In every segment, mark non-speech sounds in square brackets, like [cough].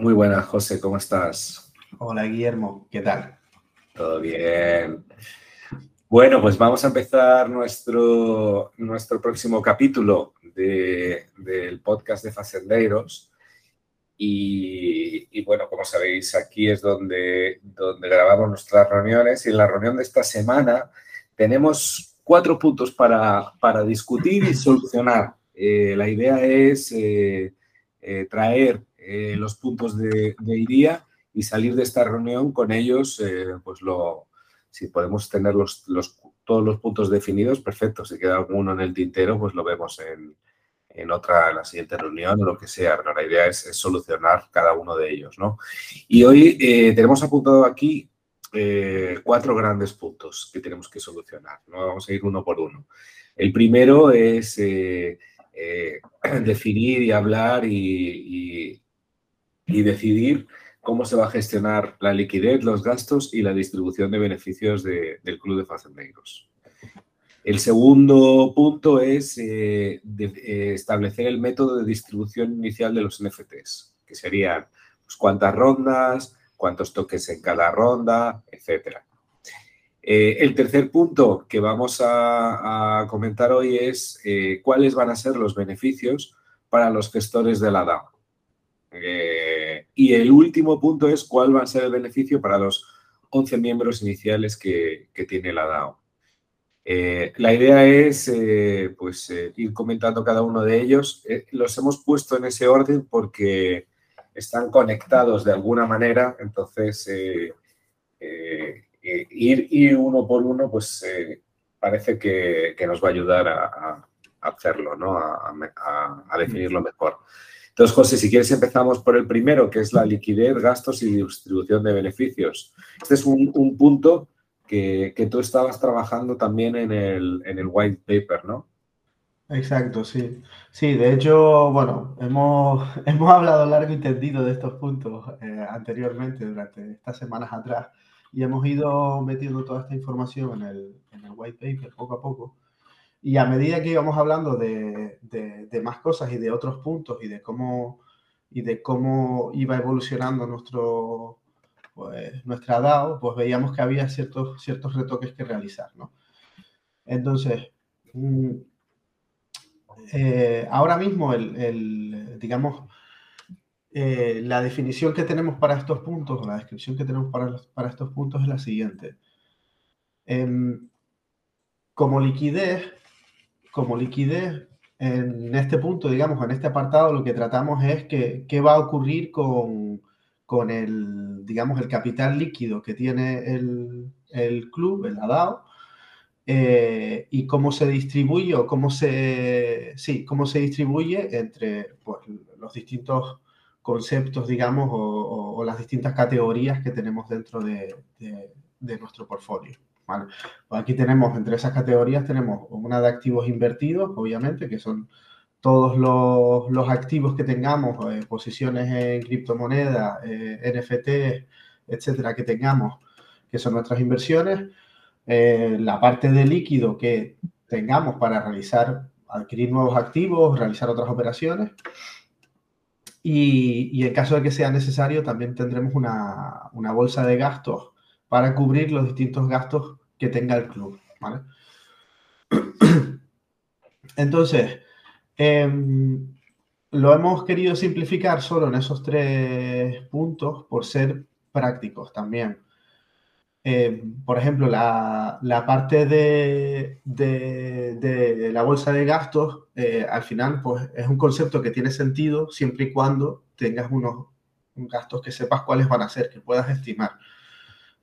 Muy buenas, José, ¿cómo estás? Hola, Guillermo, ¿qué tal? Todo bien. Bueno, pues vamos a empezar nuestro, nuestro próximo capítulo del podcast de Facendeiros. Y, y, bueno, como sabéis, aquí es donde, donde grabamos nuestras reuniones. Y en la reunión de esta semana tenemos cuatro puntos para, para discutir y solucionar. Eh, la idea es eh, eh, traer los puntos de, de IRIA y salir de esta reunión con ellos, pues lo, si podemos tener los, los, todos los puntos definidos, perfecto. Si queda alguno en el tintero, pues lo vemos en, en otra, la siguiente reunión o lo que sea. Pero la idea es, solucionar cada uno de ellos, ¿no? Y hoy eh, tenemos apuntado aquí eh, cuatro grandes puntos que tenemos que solucionar, ¿no? Vamos a ir uno por uno. El primero es eh, [clears throat] definir y hablar y, y decidir cómo se va a gestionar la liquidez, los gastos y la distribución de beneficios de, del Club de Facendeiros. El segundo punto es eh, eh, establecer el método de distribución inicial de los NFTs, que serían pues, cuántas rondas, cuántos toques en cada ronda, etc. Eh, el tercer punto que vamos a, a comentar hoy es cuáles van a ser los beneficios para los gestores de la DAO. Eh, y el último punto es cuál va a ser el beneficio para los 11 miembros iniciales que, tiene la DAO. Eh, la idea es eh, pues, ir comentando cada uno de ellos. Los hemos puesto en ese orden porque están conectados de alguna manera, entonces ir, uno por uno pues parece que, nos va a ayudar a, hacerlo, ¿no? a definirlo mejor. Entonces, José, si quieres empezamos por el primero, que es la liquidez, gastos y distribución de beneficios. Este es un, un punto que, tú estabas trabajando también en el, white paper, ¿no? Exacto, sí. Sí, de hecho, bueno, hemos, [laughs] hemos hablado largo y tendido de estos puntos eh, anteriormente, durante estas semanas atrás, y hemos ido metiendo toda esta información en el white paper poco a poco. Y a medida que íbamos hablando de, de, más cosas y de otros puntos y de cómo, y de cómo iba evolucionando nuestro, pues, nuestra DAO, pues veíamos que había ciertos, ciertos retoques que realizar. ¿no? Entonces, mm, eh, ahora mismo, el, digamos, eh, la definición que tenemos para estos puntos, o la descripción que tenemos para, para estos puntos es la siguiente. Eh, como liquidez, como liquidez, en este punto, digamos, en este apartado, lo que tratamos es que, qué va a ocurrir con, con, el, digamos, el capital líquido que tiene el, el club, el ADAO, eh, y cómo se distribuye o cómo se, sí, cómo se distribuye entre pues, los distintos conceptos, digamos, o, las distintas categorías que tenemos dentro de, de, de nuestro portfolio. Pues aquí tenemos, entre esas categorías, tenemos una de activos invertidos, obviamente, que son todos los, activos que tengamos, eh, posiciones en criptomonedas, eh, NFT, etcétera, que tengamos, que son nuestras inversiones. Eh, la parte de líquido que tengamos para realizar, adquirir nuevos activos, realizar otras operaciones. Y, y en caso de que sea necesario, también tendremos una, una bolsa de gastos para cubrir los distintos gastos que tenga el club. ¿vale? [clears throat] Entonces, eh, lo hemos querido simplificar solo en esos tres puntos por ser prácticos también. Eh, por ejemplo, la, parte de, la bolsa de gastos, eh, al final, pues es un concepto que tiene sentido siempre y cuando tengas unos gastos que sepas cuáles van a ser, que puedas estimar.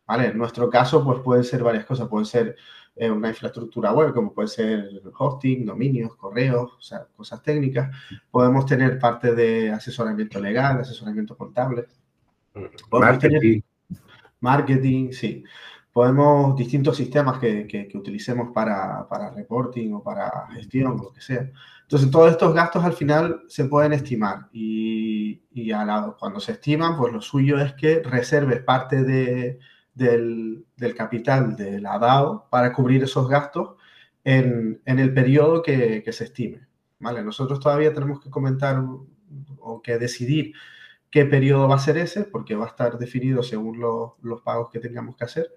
¿Vale? En nuestro caso, pues pueden ser varias cosas. Pueden ser eh, una infraestructura web, como puede ser hosting, dominios, correos, o sea, cosas técnicas. Podemos tener parte de asesoramiento legal, asesoramiento contable. marketing. marketing, sí. Podemos, distintos sistemas que, que, que utilicemos para, para, reporting o para gestión, lo que sea. Entonces, todos estos gastos al final se pueden estimar y, y la, cuando se estiman, pues lo suyo es que reserves parte de, del, capital de la DAO para cubrir esos gastos en, el periodo que, que, se estime. ¿vale? Nosotros todavía tenemos que comentar o que decidir qué periodo va a ser ese, porque va a estar definido según los pagos que tengamos que hacer.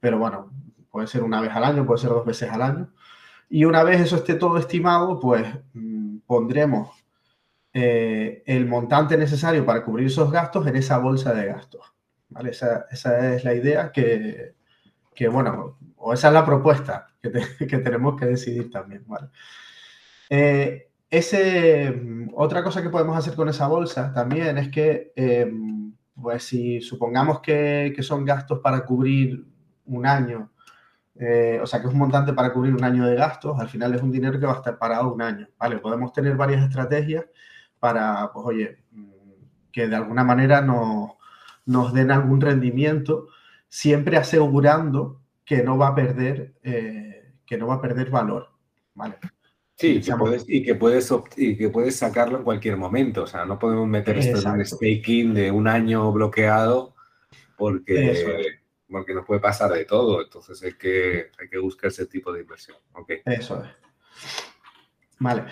Pero bueno, puede ser una vez al año, puede ser dos veces al año. Y una vez eso esté todo estimado, pues mm, pondremos eh, el montante necesario para cubrir esos gastos en esa bolsa de gastos. Esa, esa es la idea que, que, bueno, o esa es la propuesta que, [laughs] que tenemos que decidir también. ¿vale? Eh, ese, otra cosa que podemos hacer con esa bolsa también es que, em, pues si supongamos que, que, son gastos para cubrir un año, eh, o sea que es un montante para cubrir un año de gastos, al final es un dinero que va a estar parado un año, ¿vale? Podemos tener varias estrategias para, pues oye, mm, que de alguna manera nos, nos den algún rendimiento, siempre asegurando que no va a perder, eh, que no va a perder valor, ¿vale? Sí, y que puedes y que puedes sacarlo en cualquier momento. O sea, no podemos meter esto en un staking de un año bloqueado porque, porque nos puede pasar de todo. Entonces hay que, hay que buscar ese tipo de inversión. Okay. Eso es. Vale.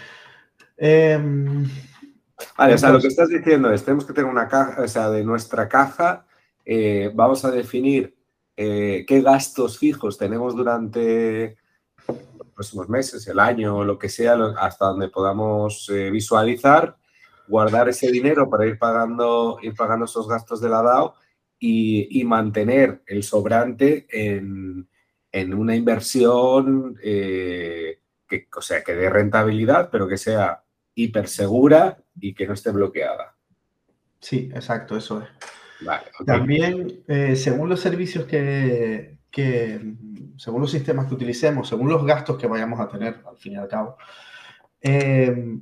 Em, vale, o sea, lo que estás diciendo es, tenemos que tener una caja, o sea, de nuestra caja, eh, vamos a definir eh, qué gastos fijos tenemos durante próximos meses, el año, o lo que sea, hasta donde podamos eh, visualizar, guardar ese dinero para ir pagando, ir pagando esos gastos de la DAO y, mantener el sobrante en, una inversión que, o sea, que dé rentabilidad, pero que sea hiper segura y que no esté bloqueada. Sí, exacto, eso es. También, eh, según los servicios que, que, según los sistemas que utilicemos, según los gastos que vayamos a tener, al fin y al cabo. Eh,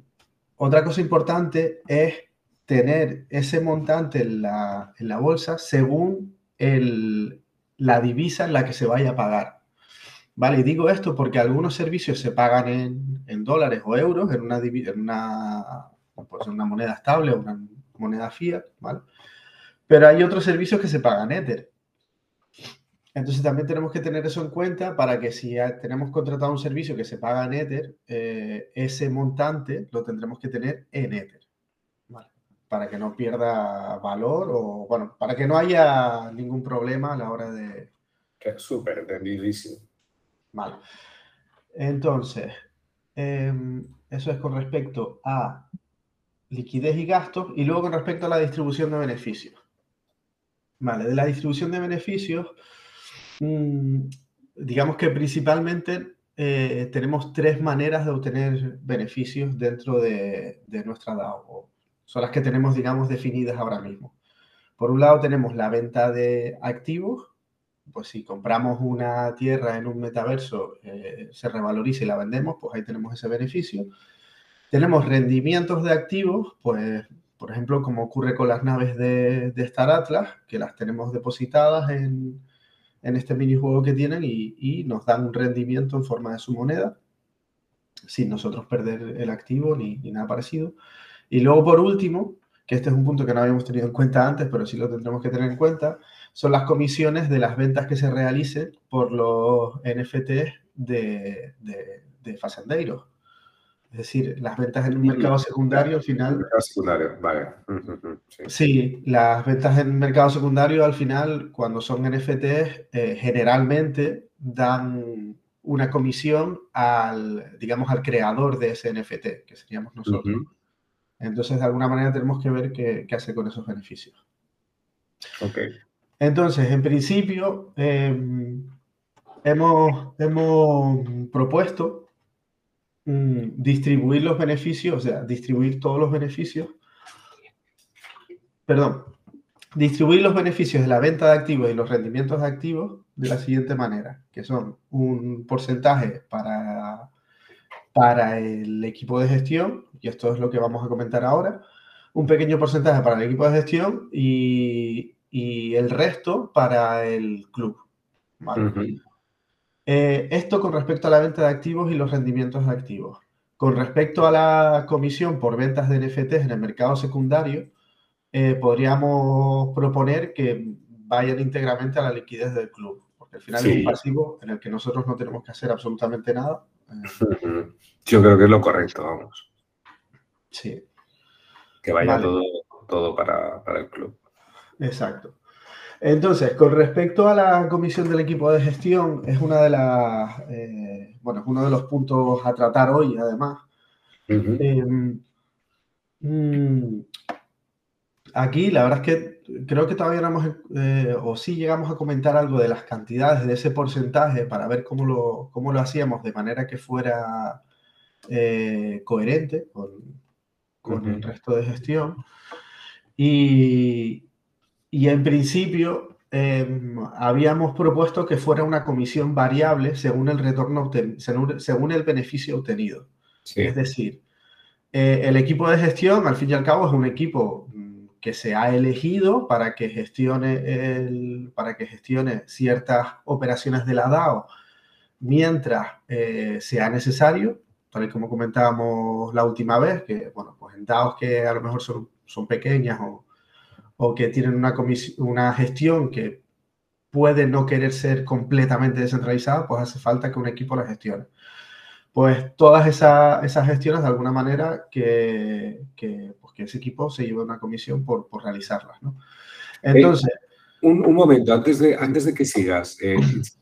otra cosa importante es tener ese montante en la, en la bolsa según el, la divisa en la que se vaya a pagar. Vale, y digo esto porque algunos servicios se pagan en, en dólares o euros, en una, en una, pues una moneda estable o una moneda fiat, ¿vale? Pero hay otros servicios que se pagan Ether. Entonces también tenemos que tener eso en cuenta para que si tenemos contratado un servicio que se paga en Ether, eh, ese montante lo tendremos que tener en Ether. Para que no pierda valor o, bueno, para que no haya ningún problema a la hora de... Que súper entendidísimo. Vale. Entonces, em, eso es con respecto a liquidez y gastos y luego con respecto a la distribución de beneficios. Vale, de la distribución de beneficios Mm, digamos que principalmente eh, tenemos tres maneras de obtener beneficios dentro de, nuestra DAO. Son las que tenemos, digamos, definidas ahora mismo. Por un lado tenemos la venta de activos. Pues si compramos una tierra en un metaverso, eh, se revaloriza y la vendemos, pues ahí tenemos ese beneficio. Tenemos rendimientos de activos, pues por ejemplo, como ocurre con las naves de, Star Atlas, que las tenemos depositadas en, en este minijuego que tienen y, nos dan un rendimiento en forma de su moneda, sin nosotros perder el activo ni, nada parecido. Y luego, por último, que este es un punto que no habíamos tenido en cuenta antes, pero sí lo tendremos que tener en cuenta, son las comisiones de las ventas que se realicen por los NFTs de, de, de Facendeiros. Es decir, las ventas en un mercado secundario al final... Mercado secundario, vale. Sí. las ventas en mercado secundario al final, cuando son NFTs, eh, generalmente dan una comisión al, digamos, al creador de ese NFT, que seríamos nosotros. Entonces, de alguna manera tenemos que ver qué, qué hacer con esos beneficios. Ok. Entonces, en principio, em, hemos, hemos propuesto Mm, distribuir los beneficios, o sea, distribuir todos los beneficios, perdón, distribuir los beneficios de la venta de activos y los rendimientos de activos de la siguiente manera, que son un porcentaje para, para el equipo de gestión, y esto es lo que vamos a comentar ahora, un pequeño porcentaje para el equipo de gestión y, y el resto para el club. ¿vale? Eh, esto con respecto a la venta de activos y los rendimientos de activos. Con respecto a la comisión por ventas de NFTs en el mercado secundario, eh, podríamos proponer que vayan íntegramente a la liquidez del club, porque al final es un pasivo en el que nosotros no tenemos que hacer absolutamente nada. Yo creo que es lo correcto, vamos. Sí. Que vaya todo todo para, el club. Exacto. Entonces, con respecto a la comisión del equipo de gestión, es una de las, eh, bueno, es uno de los puntos a tratar hoy, además. Mm, aquí, la verdad es que creo que todavía no hemos, eh, o sí llegamos a comentar algo de las cantidades de ese porcentaje para ver cómo lo, cómo lo hacíamos de manera que fuera eh, coherente con, con el resto de gestión. Y, y en principio em, habíamos propuesto que fuera una comisión variable según el retorno según, según, el beneficio obtenido. Es decir, eh, el equipo de gestión, al fin y al cabo, es un equipo que se ha elegido para que gestione, el, para que gestione ciertas operaciones de la DAO mientras eh, sea necesario tal y como comentábamos la última vez, que, bueno, pues en DAOs que a lo mejor son, son pequeñas o, o que tienen una, una gestión que puede no querer ser completamente descentralizada, pues hace falta que un equipo la gestione. Pues todas esas, esas gestiones, de alguna manera, que, que, que ese equipo se lleve una comisión por, por realizarlas, ¿no? Entonces... un, un, momento, antes de, antes de que sigas, eh,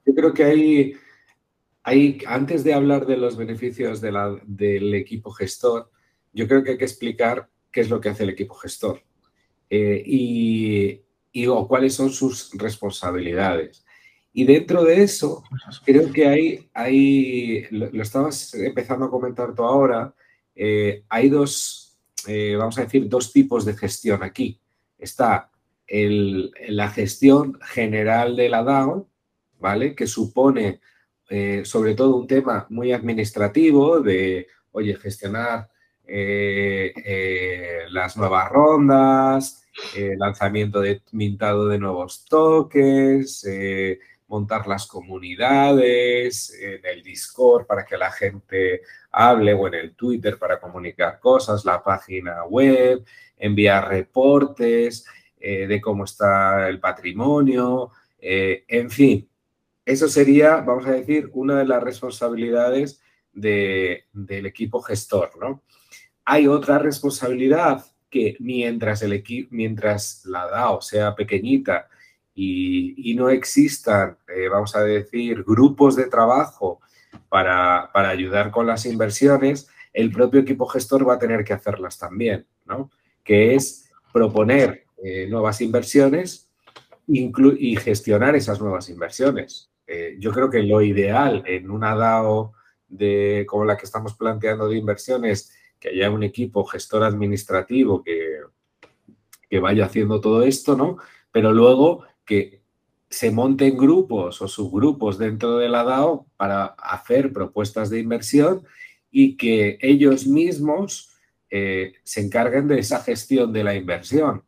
yo creo que hay antes de hablar de los beneficios del equipo gestor, yo creo que hay que explicar qué es lo que hace el equipo gestor eh, y, o cuáles son sus responsabilidades. Y dentro de eso, creo que hay, hay lo, estabas empezando a comentar tú ahora, eh, hay dos, eh, vamos a decir, dos tipos de gestión aquí. Está la gestión general de la DAO, ¿vale? Que supone eh, sobre todo un tema muy administrativo de, oye, gestionar eh, las nuevas rondas, lanzamiento de mintado de nuevos toques, montar las comunidades, en el Discord para que la gente hable o en el Twitter para comunicar cosas, la página web, enviar reportes de cómo está el patrimonio, en fin, eso sería, vamos a decir, una de las responsabilidades del equipo gestor, ¿no? Hay otra responsabilidad que mientras, el mientras la DAO sea pequeñita y, no existan, eh, vamos a decir, grupos de trabajo para, ayudar con las inversiones, el propio equipo gestor va a tener que hacerlas también, ¿no? Que es proponer eh, nuevas inversiones y gestionar esas nuevas inversiones. Eh, yo creo que lo ideal en una DAO de, como la que estamos planteando de inversiones, que haya un equipo gestor administrativo que, que vaya haciendo todo esto, ¿no? Pero luego que se monten grupos o subgrupos dentro de la DAO para hacer propuestas de inversión y que ellos mismos eh, se encarguen de esa gestión de la inversión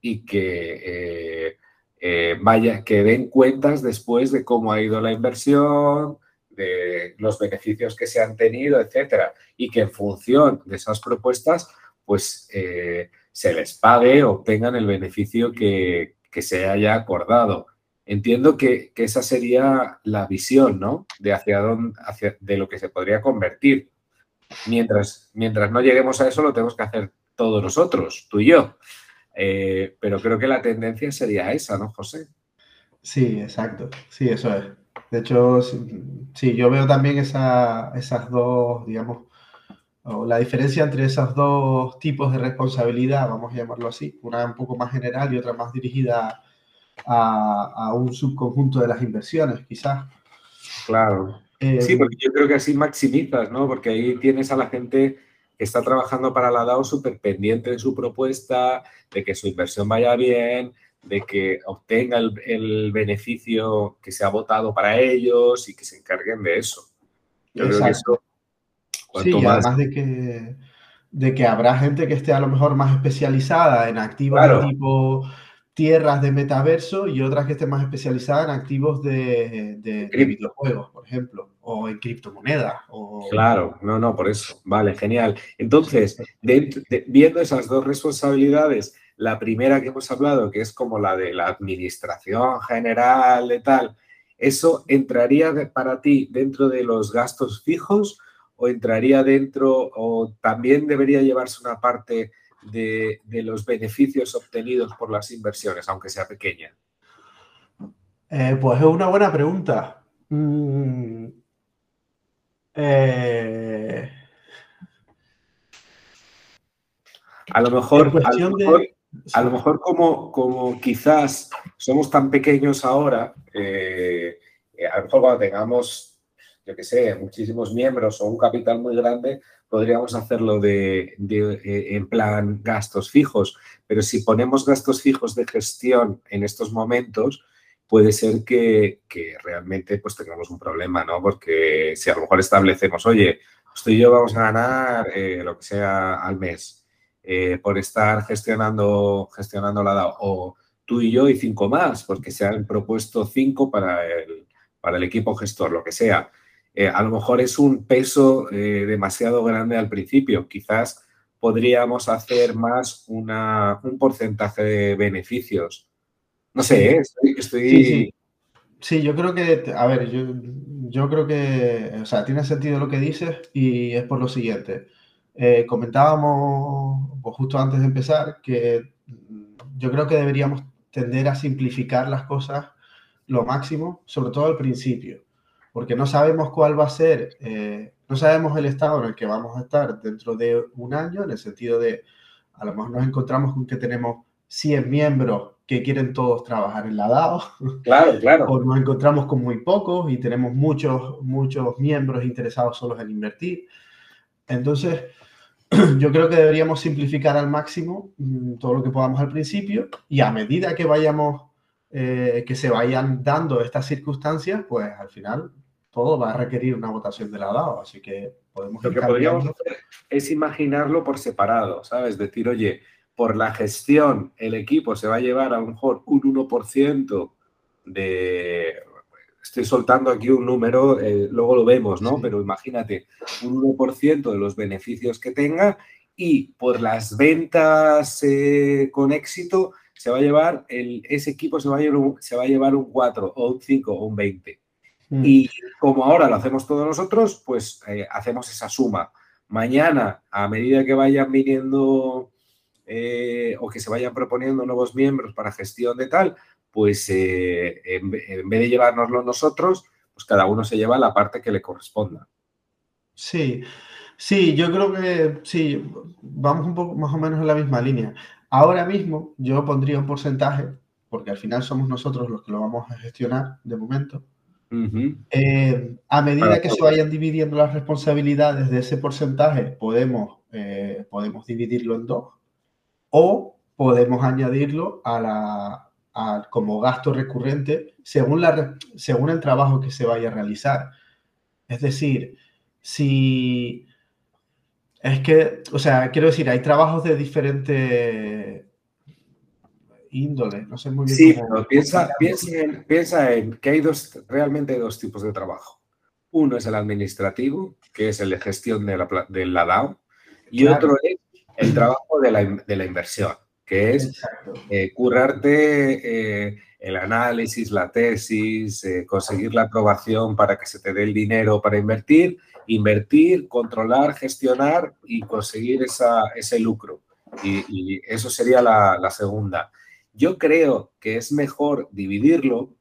y que eh, eh, vaya, que den cuentas después de cómo ha ido la inversión, de los beneficios que se han tenido, etcétera, y que en función de esas propuestas, pues eh, se les pague o obtengan el beneficio que, se haya acordado. Entiendo que, esa sería la visión, ¿no? De hacia dónde, hacia, de lo que se podría convertir. Mientras, mientras no lleguemos a eso, lo tenemos que hacer todos nosotros, tú y yo. Eh, pero creo que la tendencia sería esa, ¿no, José? Sí, exacto. Sí, eso es. De hecho, sí, yo veo también esas dos, digamos, la diferencia entre esos dos tipos de responsabilidad, vamos a llamarlo así, una un poco más general y otra más dirigida a, un subconjunto de las inversiones, quizás. Claro. Eh, sí, porque yo creo que así maximizas, ¿no? Porque ahí tienes a la gente está trabajando para la DAO súper pendiente de su propuesta, de que su inversión vaya bien, de que obtenga el, beneficio que se ha votado para ellos y que se encarguen de eso. Yo creo que eso, sí, además de que, de que habrá gente que esté a lo mejor más especializada en activos de tipo tierras de metaverso y otras que estén más especializadas en activos de, de, videojuegos, por ejemplo, o en criptomonedas. O... Claro, no, no, por eso. Vale, genial. Entonces, viendo esas dos responsabilidades, la primera que hemos hablado, que es como la de la administración general de tal, ¿eso entraría para ti dentro de los gastos fijos o entraría dentro o también debería llevarse una parte de, los beneficios obtenidos por las inversiones, aunque sea pequeña? Eh, pues es una buena pregunta. Mm, eh, a lo mejor, a lo mejor, como, como, quizás somos tan pequeños ahora, eh, a lo mejor cuando tengamos, yo qué sé, muchísimos miembros o un capital muy grande, podríamos hacerlo de, eh, en plan gastos fijos, pero si ponemos gastos fijos de gestión en estos momentos, puede ser que, realmente pues tengamos un problema, ¿no? Porque si a lo mejor establecemos, oye, usted y yo vamos a ganar eh, lo que sea al mes eh, por estar gestionando, gestionando la DAO, o tú y yo y cinco más, porque se han propuesto cinco para el, para el equipo gestor, lo que sea. Eh, a lo mejor es un peso eh, demasiado grande al principio. Quizás podríamos hacer más una, un porcentaje de beneficios. No sé, ¿eh? estoy... Sí, yo creo que, a ver, yo, yo, creo que, o sea, tiene sentido lo que dices y es por lo siguiente. comentábamos pues, justo antes de empezar que yo creo que deberíamos tender a simplificar las cosas lo máximo, sobre todo al principio porque no sabemos cuál va a ser, eh, no sabemos el estado en el que vamos a estar dentro de un año, en el sentido de, a lo mejor nos encontramos con que tenemos 100 miembros que quieren todos trabajar en la DAO. [laughs] Claro, claro. O nos encontramos con muy pocos y tenemos muchos, muchos miembros interesados solos en invertir. Entonces, [clears throat] yo creo que deberíamos simplificar al máximo mm, todo lo que podamos al principio y a medida que vayamos, eh, que se vayan dando estas circunstancias, pues al final todo va a requerir una votación de la DAO, así que podemos... Lo que podríamos hacer es imaginarlo por separado, ¿sabes? Decir, oye, por la gestión el equipo se va a llevar a lo mejor un 1% de... Estoy soltando aquí un número, eh, luego lo vemos, ¿no? Pero imagínate, un 1% de los beneficios que tenga y por las ventas eh, con éxito se va a llevar, el, ese equipo se va, a llevar se va a llevar un 4 o un 5 o un 20. Mm. Y como ahora lo hacemos todos nosotros, pues eh, hacemos esa suma. Mañana, a medida que vayan viniendo eh, o que se vayan proponiendo nuevos miembros para gestión de tal, pues eh, en, vez de llevárnoslo nosotros, pues cada uno se lleva la parte que le corresponda. Sí, sí, yo creo que sí, vamos un poco más o menos en la misma línea. Ahora mismo yo pondría un porcentaje, porque al final somos nosotros los que lo vamos a gestionar de momento eh, a medida que se vayan dividiendo las responsabilidades de ese porcentaje, podemos, eh, podemos dividirlo en dos o podemos añadirlo a la, como gasto recurrente según, la, según el trabajo que se vaya a realizar. Es decir, si es que, o sea, quiero decir, hay trabajos de diferente índole. No sé muy bien. Sí, pero piensa, piensa, en, que hay dos, realmente dos tipos de trabajo. Uno es el administrativo, que es el de gestión de la, de la DAO, y otro es el trabajo de la, de la inversión, que es eh, currarte eh, el análisis, la tesis, eh, conseguir la aprobación para que se te dé el dinero para invertir, invertir, controlar, gestionar y conseguir esa, ese lucro. Y, eso sería la, la segunda. Yo creo que es mejor dividirlo,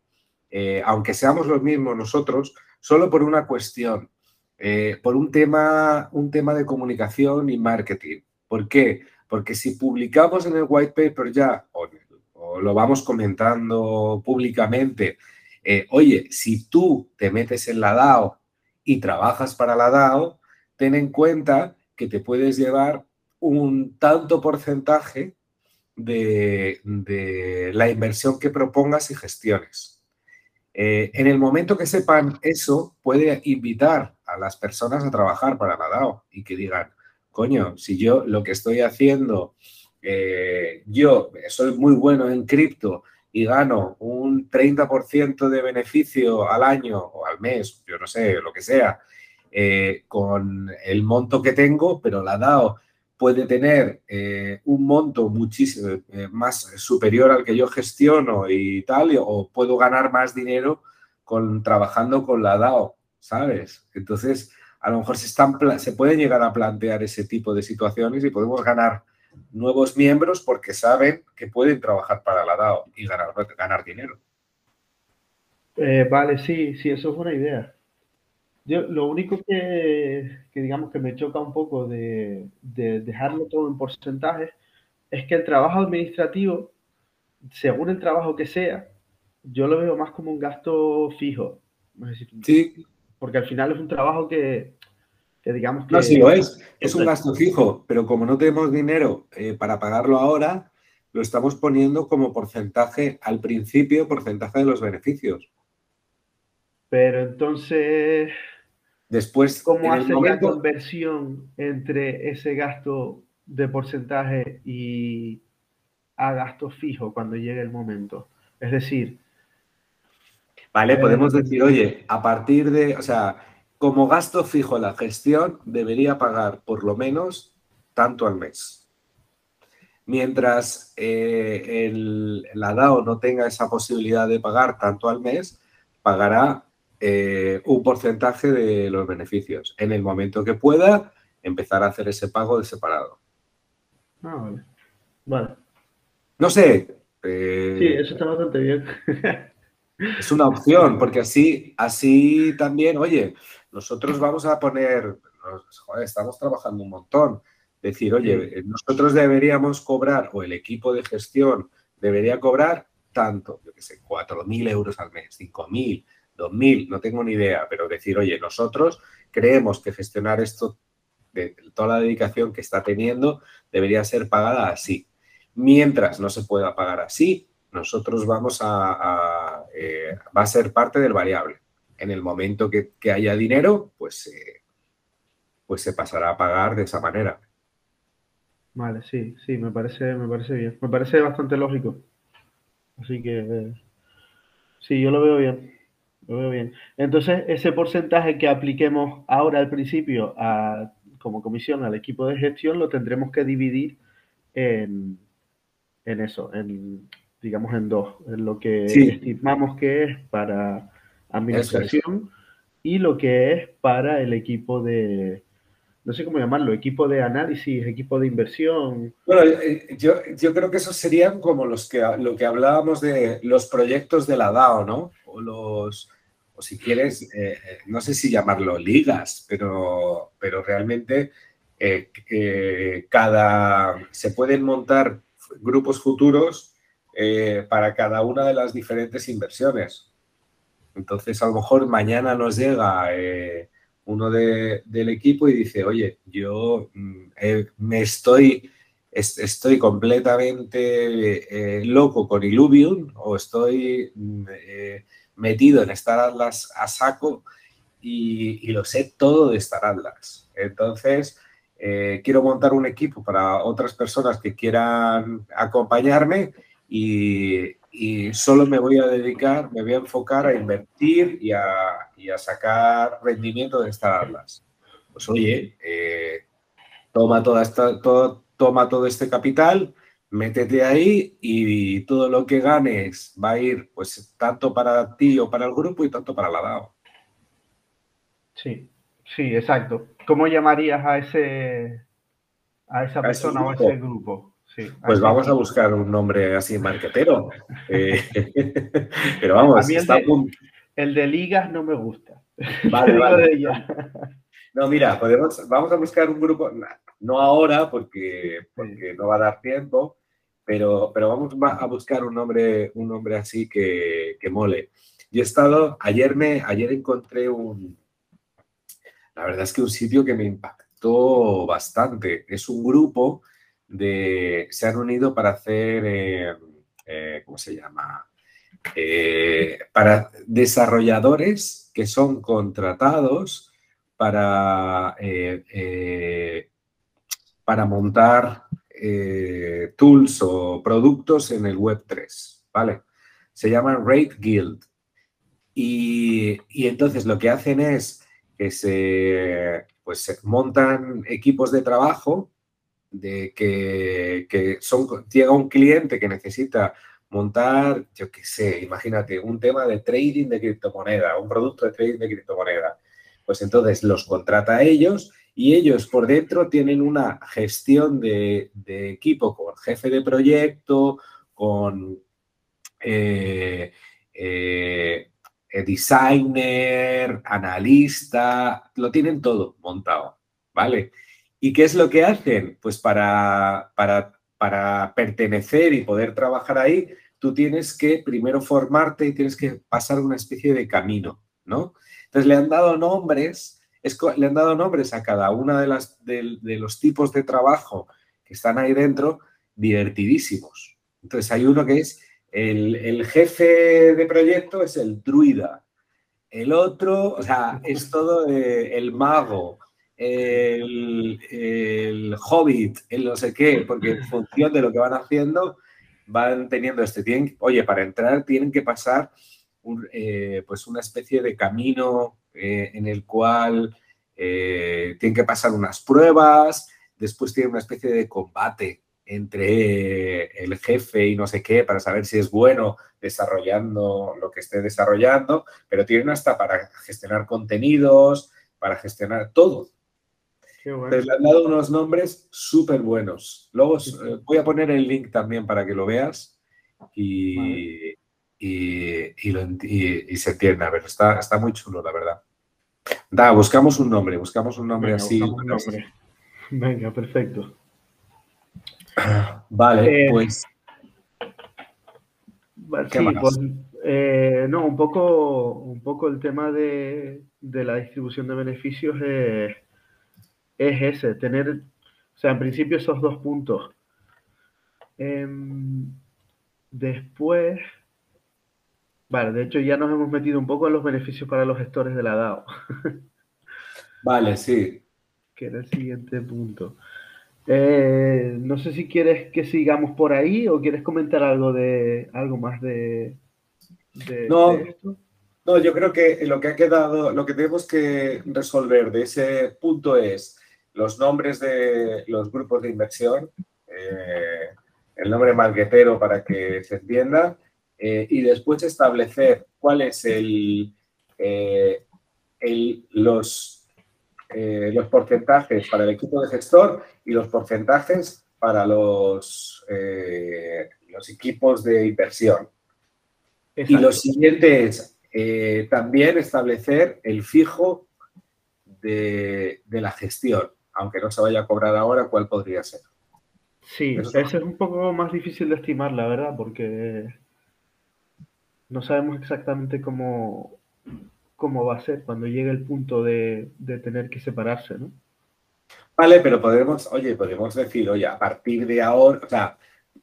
eh, aunque seamos los mismos nosotros, solo por una cuestión, eh, por un tema, un tema de comunicación y marketing. ¿Por qué? Porque si publicamos en el white paper ya, o, lo vamos comentando públicamente, eh, oye, si tú te metes en la DAO y trabajas para la DAO, ten en cuenta que te puedes llevar un tanto porcentaje de, la inversión que propongas y gestiones. Eh, en el momento que sepan eso, puede invitar a las personas a trabajar para la DAO y que digan, coño, si yo lo que estoy haciendo, eh, yo soy muy bueno en cripto y gano un 30% de beneficio al año o al mes, yo no sé, lo que sea, eh, con el monto que tengo, pero la DAO puede tener eh, un monto muchísimo eh, más superior al que yo gestiono y tal, o puedo ganar más dinero con, trabajando con la DAO, ¿sabes? Entonces, a lo mejor se, están, se pueden llegar a plantear ese tipo de situaciones y podemos ganar nuevos miembros porque saben que pueden trabajar para la DAO y ganar, ganar dinero. Eh, vale, sí, sí, eso es una idea. Yo, lo único que, digamos que me choca un poco de, dejarlo todo en porcentajes es que el trabajo administrativo, según el trabajo que sea, yo lo veo más como un gasto fijo. sí. Porque al final es un trabajo que, digamos que... No, sí lo es. Es un gasto fijo, pero como no tenemos dinero eh, para pagarlo ahora, lo estamos poniendo como porcentaje al principio, porcentaje de los beneficios. Pero entonces, después, ¿cómo hace la conversión entre ese gasto de porcentaje y a gasto fijo cuando llegue el momento? Es decir, Vale, podemos decir, oye, a partir de, o sea, como gasto fijo la gestión debería pagar por lo menos tanto al mes. Mientras eh, el, la DAO no tenga esa posibilidad de pagar tanto al mes, pagará eh, un porcentaje de los beneficios. En el momento que pueda, empezar a hacer ese pago de separado. Ah, vale. Vale. No sé. Eh, sí, eso está bastante bien. [laughs] Es una opción, porque así, así también, oye, nosotros vamos a poner, joder, estamos trabajando un montón. Decir, oye, nosotros deberíamos cobrar, o el equipo de gestión debería cobrar tanto, yo qué sé, 4.000 euros al mes, 5.000, 2.000, no tengo ni idea, pero decir, oye, nosotros creemos que gestionar esto, de toda la dedicación que está teniendo, debería ser pagada así. Mientras no se pueda pagar así, nosotros vamos a, eh, va a ser parte del variable. En el momento que, haya dinero, pues, eh, pues se pasará a pagar de esa manera. Vale, sí, sí, me parece, me parece bien. Me parece bastante lógico. Así que sí, yo lo veo bien. Veo bien. Entonces, ese porcentaje que apliquemos ahora al principio a, como comisión al equipo de gestión lo tendremos que dividir en, en eso, en digamos, en dos, en lo que estimamos que es para administración y lo que es para el equipo de, no sé cómo llamarlo, equipo de análisis, equipo de inversión. Bueno, eh, yo, yo creo que esos serían como los que, lo que hablábamos de los proyectos de la DAO, ¿no? O los, o si quieres, eh, no sé si llamarlo ligas, pero, pero realmente cada, se pueden montar grupos futuros eh, para cada una de las diferentes inversiones. Entonces, a lo mejor mañana nos llega eh, uno del equipo y dice, oye, yo mm, eh, me estoy, estoy completamente loco con Illuvium o estoy mm, metido en Star Atlas a saco y, lo sé todo de Star Atlas. Entonces, quiero montar un equipo para otras personas que quieran acompañarme y, solo me voy a dedicar, me voy a enfocar a invertir y a, sacar rendimiento de estas armas. Pues oye, eh, toma, toda esta, toma todo este capital, métete ahí y todo lo que ganes va a ir pues tanto para ti o para el grupo y tanto para la DAO. Sí, sí, exacto. ¿Cómo llamarías a ese a esa persona o a ese grupo? pues vamos a buscar un nombre así marquetero. [laughs] Eh, [laughs] pero vamos, el, de, el, de, ligas no me gusta. Vale, [laughs] vale. No, mira, podemos, vamos a buscar un grupo, no ahora porque, porque no va a dar tiempo, pero, pero vamos a buscar un nombre, un nombre así que, mole. Yo he estado, ayer, me, ayer encontré un, la verdad es que un sitio que me impactó bastante. Es un grupo se han unido para hacer, eh, eh, ¿cómo se llama? Eh, para desarrolladores que son contratados para, para montar tools o productos en el Web3, ¿vale? Se llaman Rate Guild. Y, y entonces lo que hacen es que se, pues, se montan equipos de trabajo de que, son, llega un cliente que necesita montar, yo qué sé, imagínate, un tema de trading de criptomoneda, un producto de trading de criptomoneda. Pues entonces los contrata a ellos Y ellos por dentro tienen una gestión de, equipo con jefe de proyecto, con eh, eh, designer, analista, lo tienen todo montado, ¿vale? ¿Y qué es lo que hacen? Pues para, para, para pertenecer y poder trabajar ahí, tú tienes que primero formarte y tienes que pasar una especie de camino, ¿no? Entonces le han dado nombres, le han dado nombres a cada una de, de, los tipos de trabajo que están ahí dentro, divertidísimos. Entonces hay uno que es el, jefe de proyecto, es el druida. El otro, o sea, es todo el mago, el, el, hobbit, el no sé qué, porque en función de lo que van haciendo, van teniendo este tiempo. Oye, para entrar tienen que pasar eh, pues una especie de camino eh, en el cual eh, tienen que pasar unas pruebas, después tienen una especie de combate entre el jefe y no sé qué para saber si es bueno desarrollando lo que esté desarrollando, pero tienen hasta para gestionar contenidos, para gestionar todo. Les han dado unos nombres súper buenos. Luego eh, voy a poner el link también para que lo veas y, se entienda. A ver, está, está muy chulo, la verdad. Da, buscamos un nombre, buscamos un nombre así. Venga, perfecto. [clears throat] Vale, eh, pues. ¿qué más? Pues, eh, no, un poco, un poco el tema de, de la distribución de beneficios es es ese, tener, o sea, en principio esos dos puntos. Em, después, vale, de hecho ya nos hemos metido un poco en los beneficios para los gestores de la DAO. [laughs] Vale, sí. Que era el siguiente punto. Eh, no sé si quieres que sigamos por ahí o quieres comentar algo de algo más de, no, esto. No, yo creo que lo que ha quedado, lo que tenemos que resolver de ese punto es los nombres de los grupos de inversión, eh, el nombre malguetero para que se entienda, eh, y después establecer cuál es el, eh, los, los porcentajes para el equipo de gestor y los porcentajes para los, los equipos de inversión. Y lo siguiente es también establecer el fijo de, de la gestión aunque no se vaya a cobrar ahora, ¿cuál podría ser? Sí, eso es un poco más difícil de estimar, la verdad, porque no sabemos exactamente cómo, cómo va a ser cuando llegue el punto de, tener que separarse, ¿no? Vale, pero podemos, oye, podemos decir, oye, a partir de ahora, o sea,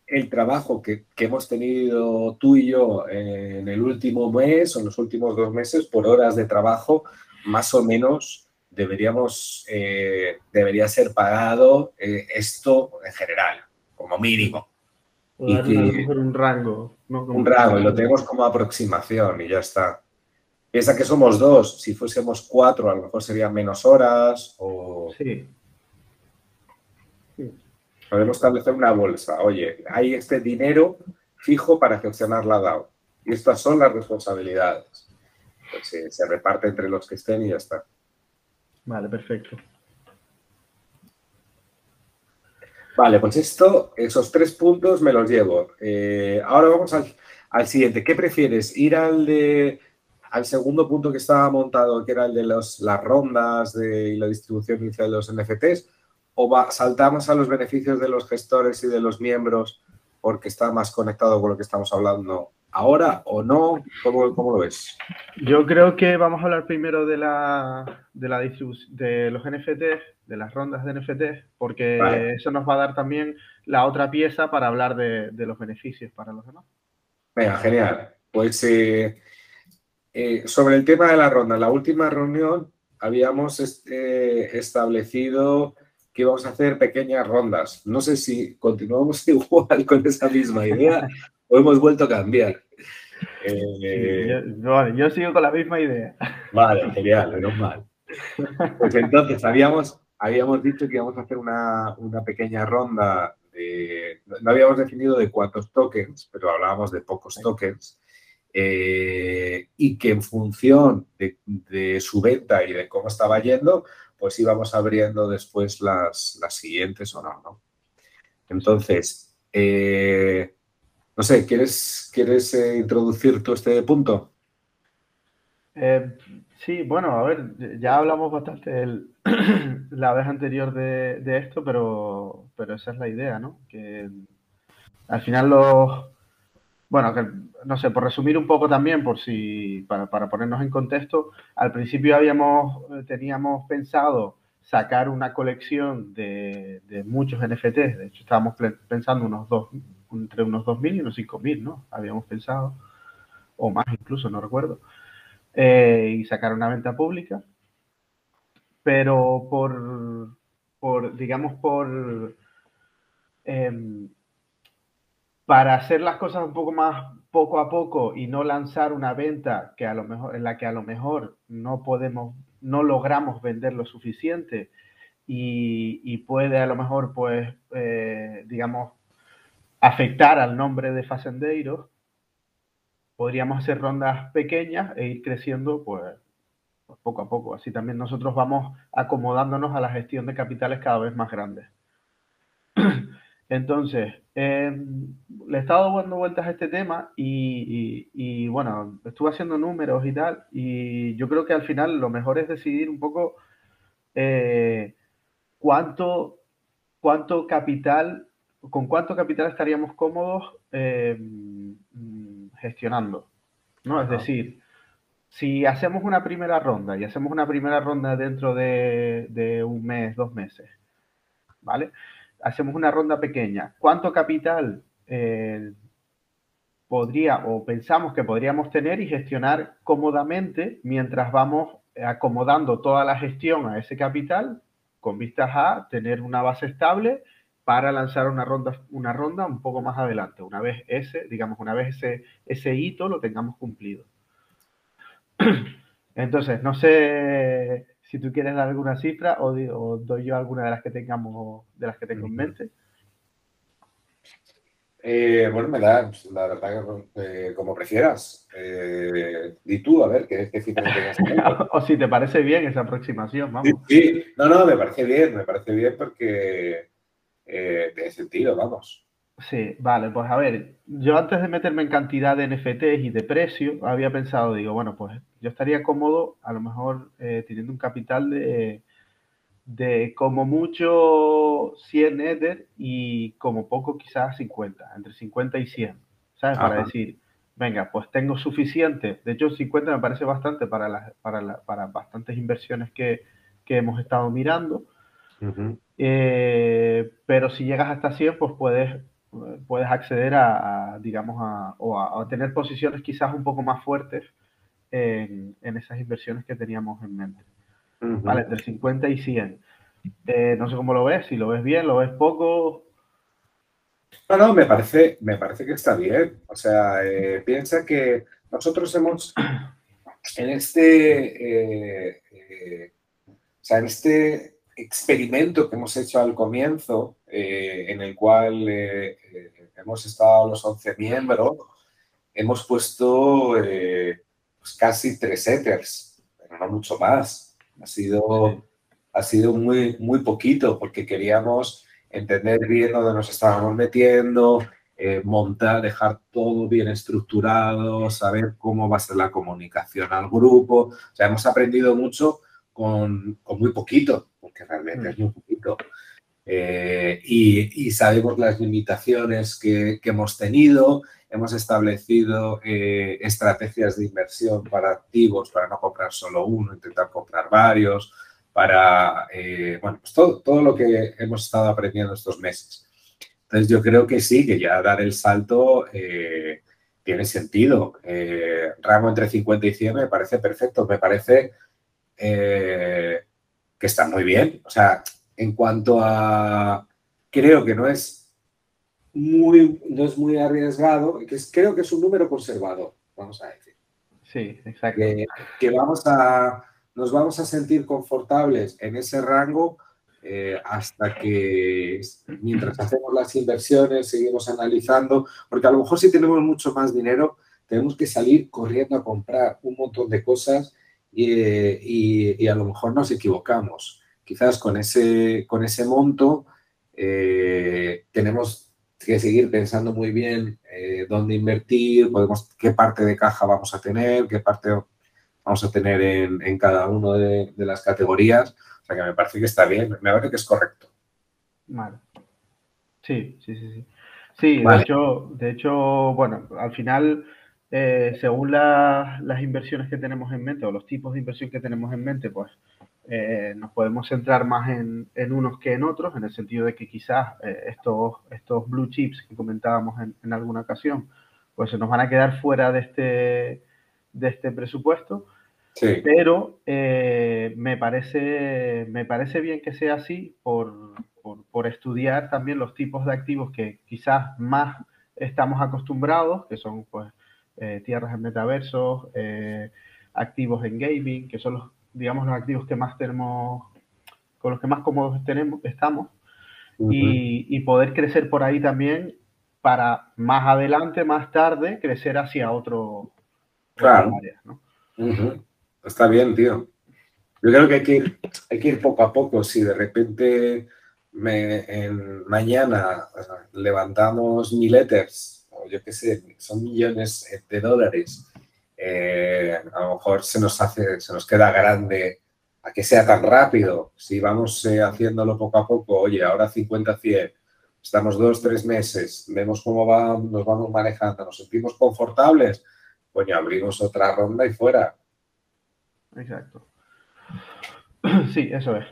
el trabajo que, que, hemos tenido tú y yo en el último mes o en los últimos dos meses por horas de trabajo, más o menos deberíamos, eh, debería ser pagado eh, esto en general, como mínimo. Y un rango. Un rango, y lo tenemos como aproximación y ya está. Piensa que somos dos, si fuésemos cuatro a lo mejor serían menos horas o... Sí. Podemos establecer una bolsa. Oye, hay este dinero fijo para gestionar la DAO. Y estas son las responsabilidades. Pues, se reparte entre los que estén y ya está. Vale, perfecto. Vale, pues esto, esos tres puntos me los llevo. Eh, ahora vamos al, siguiente. ¿Qué prefieres? ¿Ir al de al segundo punto que estaba montado, que era el de los, las rondas de, y la distribución inicial de los NFTs? ¿O va, saltamos a los beneficios de los gestores y de los miembros porque está más conectado con lo que estamos hablando ahora o no? ¿Cómo, cómo lo ves? Yo creo que vamos a hablar primero de la, de la distribución de los NFTs, de las rondas de NFTs, porque eso nos va a dar también la otra pieza para hablar de, los beneficios para los demás. Venga, genial. Pues eh, eh, sobre el tema de la ronda, la última reunión habíamos este, establecido que íbamos a hacer pequeñas rondas. No sé si continuamos [laughs] igual con esa misma idea o hemos vuelto a cambiar. Eh, yo, sigo con la misma idea. Vale, genial, menos mal. Pues entonces, habíamos, habíamos dicho que íbamos a hacer una, pequeña ronda de, no habíamos definido de cuántos tokens, pero hablábamos de pocos tokens, eh, y que en función de, su venta y de cómo estaba yendo, pues íbamos abriendo después las, las siguientes o no, ¿no? Entonces, eh, no sé, ¿quieres, quieres eh, introducir tú este punto? Sí, bueno, a ver, ya hablamos bastante el, [clears throat] la vez anterior de, esto, pero, pero esa es la idea, ¿no? Que al final los... Bueno, que, no sé, por resumir un poco también, por si, para, para ponernos en contexto, al principio habíamos, teníamos pensado sacar una colección de, de muchos NFTs, de hecho estábamos pensando unos dos, entre unos 2.000 y unos 5.000, ¿no? Habíamos pensado, o más incluso, no recuerdo, eh, y sacar una venta pública, pero por, por digamos, por... Eh, para hacer las cosas un poco más poco a poco y no lanzar una venta que a lo mejor, en la que a lo mejor no podemos, no logramos vender lo suficiente y, y puede a lo mejor, pues, eh, digamos, afectar al nombre de Facendeiros, podríamos hacer rondas pequeñas e ir creciendo pues, pues, poco a poco. Así también nosotros vamos acomodándonos a la gestión de capitales cada vez más grandes. [clears throat] Entonces, em, le he estado dando vueltas a este tema y, y, bueno, estuve haciendo números y tal, y yo creo que al final lo mejor es decidir un poco eh, cuánto, cuánto capital ¿con cuánto capital estaríamos cómodos eh, gestionando? ¿no? Es decir, si hacemos una primera ronda y hacemos una primera ronda dentro de, un mes, dos meses, ¿vale? Hacemos una ronda pequeña. ¿Cuánto capital eh, podría o pensamos que podríamos tener y gestionar cómodamente mientras vamos acomodando toda la gestión a ese capital con vistas a tener una base estable para lanzar una ronda, una ronda un poco más adelante, una vez ese, digamos, una vez ese, ese hito lo tengamos cumplido. [clears throat] Entonces, no sé si tú quieres dar alguna cifra o, doy yo alguna de las que tengamos, de las que tengo en mente. Eh, bueno, me da, la verdad, eh, como prefieras. Eh, y tú, a ver, ¿qué, qué cifra tengas [laughs] O si te parece bien esa aproximación, vamos. sí, no, no, me parece bien, me parece bien porque eh, de sentido, vamos. Sí, vale, pues a ver, yo antes de meterme en cantidad de NFTs y de precio, había pensado, digo, bueno, pues yo estaría cómodo a lo mejor eh, teniendo un capital de, de como mucho 100 Ether y como poco quizás 50, entre 50 y 100, ¿sabes? Para decir, venga, pues tengo suficiente, de hecho 50 me parece bastante para, las, para, para bastantes inversiones que, que hemos estado mirando. Eh, pero si llegas hasta 100, pues puedes, puedes acceder a, digamos, a, o a, tener posiciones quizás un poco más fuertes en, en esas inversiones que teníamos en mente. Vale, entre 50 y 100. Eh, no sé cómo lo ves, si lo ves bien, lo ves poco. No, no, me parece, me parece que está bien. O sea, eh, piensa que nosotros hemos, en este, o sea, en este experimento que hemos hecho al comienzo, eh, en el cual eh, eh, hemos estado los 11 miembros, hemos puesto pues casi tres ethers, pero no mucho más. Ha sido, ha sido muy, muy poquito porque queríamos entender bien dónde nos estábamos metiendo, montar, dejar todo bien estructurado, saber cómo va a ser la comunicación al grupo. O sea, hemos aprendido mucho con, con muy poquito porque realmente es muy poquito. Eh, y, sabemos las limitaciones que, hemos tenido, hemos establecido eh, estrategias de inversión para activos, para no comprar solo uno, intentar comprar varios, para, eh, bueno, pues todo, todo lo que hemos estado aprendiendo estos meses. Entonces yo creo que sí, que ya dar el salto tiene sentido. rango entre 50 y 100 me parece perfecto, me parece que está muy bien. O sea, en cuanto a, creo que no es muy, no es muy arriesgado, que creo que es un número conservado, vamos a decir. Sí, exacto. Que, vamos a, nos vamos a sentir confortables en ese rango eh, hasta que, mientras hacemos las inversiones, seguimos analizando, porque a lo mejor si tenemos mucho más dinero, tenemos que salir corriendo a comprar un montón de cosas y, a lo mejor nos equivocamos. quizás con ese, con ese monto eh, tenemos que seguir pensando muy bien eh, dónde invertir, podemos, qué parte de caja vamos a tener, qué parte vamos a tener en, cada una de, las categorías. O sea que me parece que está bien, me parece que es correcto. Vale. Sí, sí, sí, sí. Sí, de, hecho, de hecho, bueno, al final, eh, según las inversiones que tenemos en mente o los tipos de inversión que tenemos en mente, pues eh, nos podemos centrar más en, unos que en otros, en el sentido de que quizás eh, estos, estos blue chips que comentábamos en, alguna ocasión, pues se nos van a quedar fuera de este, de este presupuesto. Pero eh, me, parece, me parece bien que sea así por, por, estudiar también los tipos de activos que quizás más estamos acostumbrados, que son pues tierras en metaversos, activos en gaming, que son los digamos, los activos que más tenemos, con los que más cómodos tenemos, estamos, y, poder crecer por ahí también para más adelante, más tarde, crecer hacia otro. Claro. Está bien, tío. Yo creo que hay que, ir, hay que ir poco a poco. Si de repente me, en, mañana levantamos mil ethers, o yo qué sé, son millones de dólares eh, a lo mejor se nos hace, se nos queda grande a que sea tan rápido. Si vamos eh, haciéndolo poco a poco, oye, ahora 50-100, estamos dos, tres meses, vemos cómo va, nos vamos manejando, nos sentimos confortables, coño, abrimos otra ronda y fuera. Exacto. [clears throat] Sí, eso es.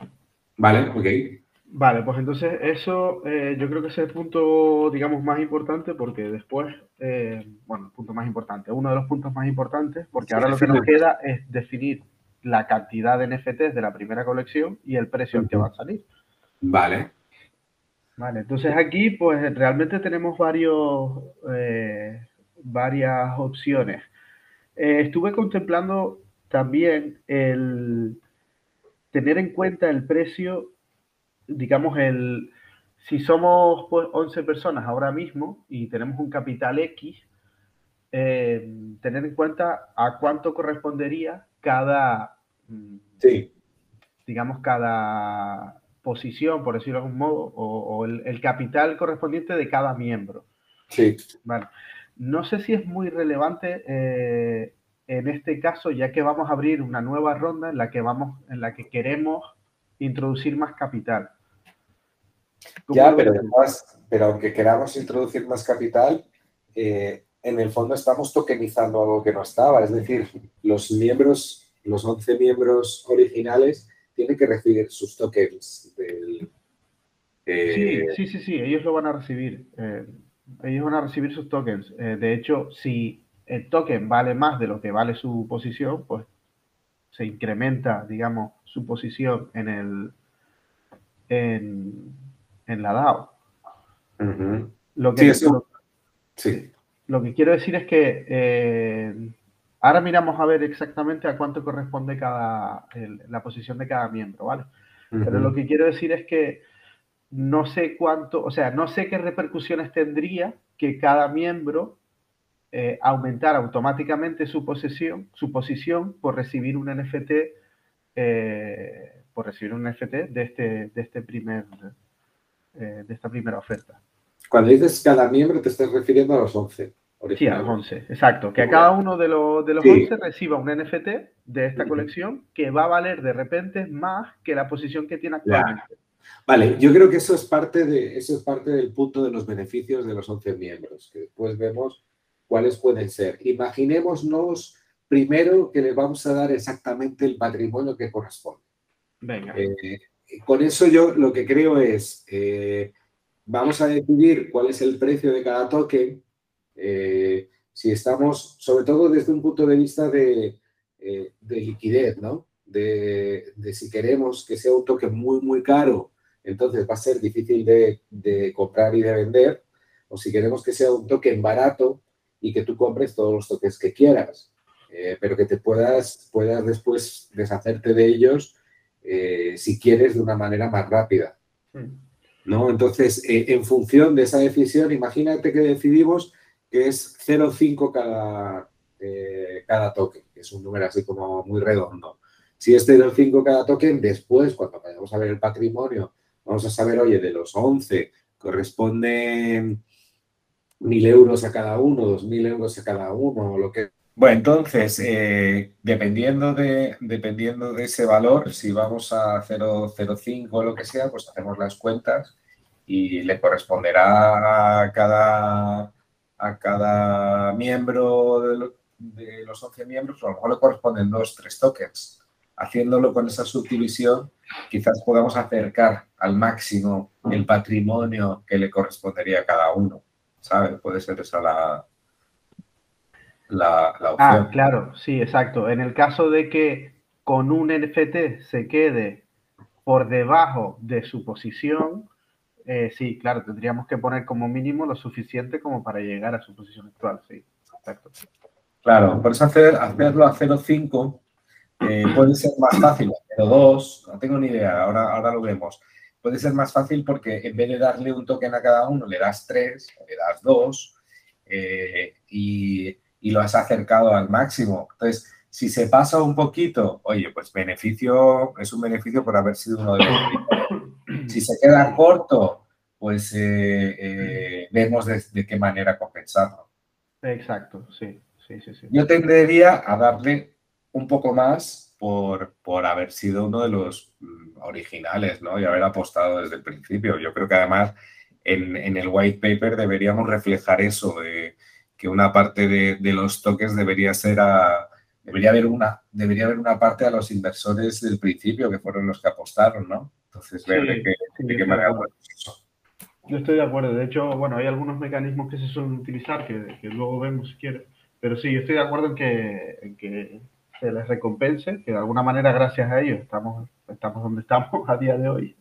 Vale, ok. Vale, pues entonces eso eh, yo creo que es el punto, digamos, más importante porque después, eh, bueno, el punto más importante, uno de los puntos más importantes, porque ahora lo que nos queda es definir la cantidad de NFTs de la primera colección y el precio al que va a salir. Vale. Vale, entonces aquí pues realmente tenemos varios, eh, varias opciones. estuve contemplando también el tener en cuenta el precio digamos, el, si somos pues, 11 personas ahora mismo y tenemos un capital X, eh, tener en cuenta a cuánto correspondería cada, mm, digamos, cada posición, por decirlo de algún modo, o, el, capital correspondiente de cada miembro. Sí. No sé si es muy relevante eh, en este caso, ya que vamos a abrir una nueva ronda en la que vamos, en la que queremos introducir más capital. Ya, pero además, pero aunque queramos introducir más capital, eh, en el fondo estamos tokenizando algo que no estaba. Es decir, los miembros, los 11 miembros originales, tienen que recibir sus tokens del. sí, sí, sí, sí, ellos lo van a recibir. Eh, ellos van a recibir sus tokens. Eh, de hecho, si el token vale más de lo que vale su posición, pues se incrementa, digamos, su posición en el. En, en la DAO. lo, que, sí, lo, que quiero decir es que eh, ahora miramos a ver exactamente a cuánto corresponde cada, la posición de cada miembro, ¿vale? Pero lo que quiero decir es que no sé cuánto, o sea, no sé qué repercusiones tendría que cada miembro eh, aumentara automáticamente su posesión, su posición por recibir un NFT, eh, por recibir un NFT de este, de este primer eh, de esta primera oferta. Cuando dices cada miembro, te estás refiriendo a los 11. Sí, a los 11, exacto. Que a cada uno de los, de los 11 reciba un NFT de esta colección que va a valer de repente más que la posición que tiene actualmente. Vale, yo creo que eso es, parte de, eso es parte del punto de los beneficios de los 11 miembros, que después vemos cuáles pueden ser. Imaginémonos primero que le vamos a dar exactamente el patrimonio que corresponde. Venga. Eh, con eso yo lo que creo es, eh, vamos a decidir cuál es el precio de cada token, eh, si estamos, sobre todo desde un punto de vista de, eh, liquidez, ¿no? De, si queremos que sea un token muy, muy caro, entonces va a ser difícil de, comprar y de vender, o si queremos que sea un token barato y que tú compres todos los tokens que quieras, pero que te puedas, puedas después deshacerte de ellos eh, si quieres, de una manera más rápida. Hmm. ¿no? Entonces, eh, en función de esa decisión, imagínate que decidimos que es 0,5 cada, eh, cada toque, que es un número así como muy redondo. Si es 0,5 cada token, después, cuando vayamos a ver el patrimonio, vamos a saber, oye, de los 11 corresponden 1.000 euros a cada uno, 2.000 euros a cada uno, o lo que... Bueno, entonces, eh, dependiendo, de, dependiendo de ese valor, si vamos a 0,05 o lo que sea, pues hacemos las cuentas y le corresponderá a cada, a cada miembro de, los 11 miembros, a lo mejor le corresponden dos, tres tokens. Haciéndolo con esa subdivisión, quizás podamos acercar al máximo el patrimonio que le correspondería a cada uno. ¿Sabes? Puede ser esa la, la, la, opción. Ah, claro, sí, exacto. En el caso de que con un NFT se quede por debajo de su posición, eh, sí, claro, tendríamos que poner como mínimo lo suficiente como para llegar a su posición actual, sí, exacto. Claro, por eso hacer, hacerlo a 0,5 eh, puede ser más fácil, a 0,2, no tengo ni idea, ahora, ahora lo vemos. Puede ser más fácil porque en vez de darle un token a cada uno, le das 3, le das 2 eh, y, y lo has acercado al máximo. Entonces, si se pasa un poquito, oye, pues beneficio, es un beneficio por haber sido uno de los Si se queda corto, pues eh, eh, vemos de, qué manera compensarlo. Exacto, sí, sí, sí, sí. Yo tendería a darle un poco más por, por haber sido uno de los mm, originales, ¿no? Y haber apostado desde el principio. Yo creo que además en, en el white paper deberíamos reflejar eso, de que una parte de, de los toques debería ser a, debería haber una, debería haber una parte a los inversores del principio que fueron los que apostaron, ¿no? Entonces, ver de qué, manera. Yo estoy de acuerdo. De hecho, bueno, hay algunos mecanismos que se suelen utilizar que, que luego vemos si quieres. Pero sí, yo estoy de acuerdo en que, en que se les recompense, que de alguna manera, gracias a ellos, estamos, estamos donde estamos [laughs] a día de hoy.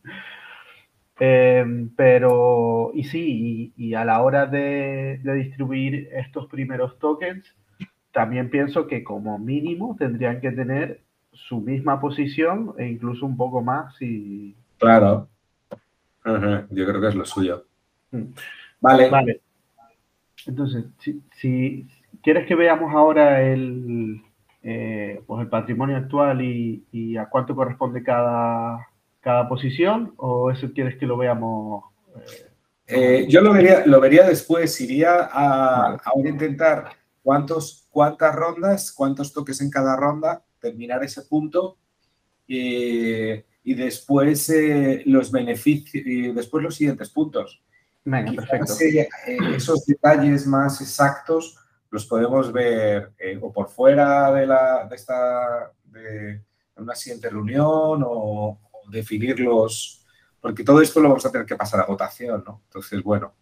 Eh, pero, y sí, y, y, a la hora de, de distribuir estos primeros tokens, también pienso que como mínimo tendrían que tener su misma posición e incluso un poco más si... Claro. Yo creo que es lo suyo. Mm. Vale. Vale. Entonces, si, quieres que veamos ahora el, eh, pues el patrimonio actual y, a cuánto corresponde cada, cada posición, o eso quieres que lo veamos... Eh, eh, yo lo vería, lo vería después, iría a, a intentar cuántos, cuántas rondas, cuántos toques en cada ronda, terminar ese punto eh, y después eh, los beneficios y después los siguientes puntos. Venga, perfecto. Eh, esos detalles más exactos los podemos ver o por fuera de, la, de esta de una siguiente reunión o definirlos, porque todo esto lo vamos a tener que pasar a votación, ¿no? Entonces, bueno,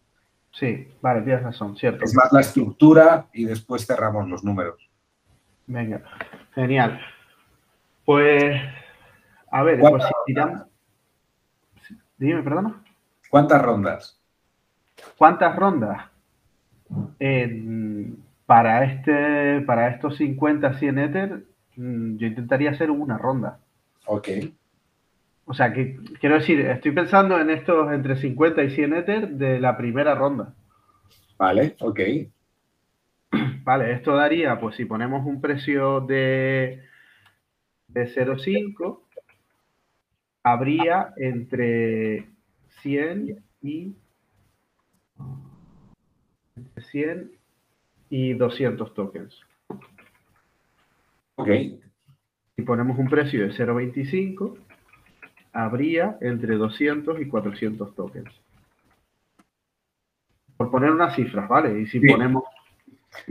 Sí, vale, tienes razón, cierto. Es más la estructura y después cerramos los números. Venga, genial. Pues, a ver, pues si tiramos... Dime, perdona. ¿Cuántas rondas? ¿Cuántas rondas? para, este, para estos 50, 100 Ether, mm, yo intentaría hacer una ronda. Ok. O sea, que quiero decir, estoy pensando en estos entre 50 y 100 Ether de la primera ronda. Vale, ok. Vale, esto daría, pues si ponemos un precio de, de 0,5, habría entre 100 y 100 y 200 tokens. Ok. Si ponemos un precio de 0,25, habría entre 200 y 400 tokens. Por poner unas cifras, ¿vale? Y si ponemos...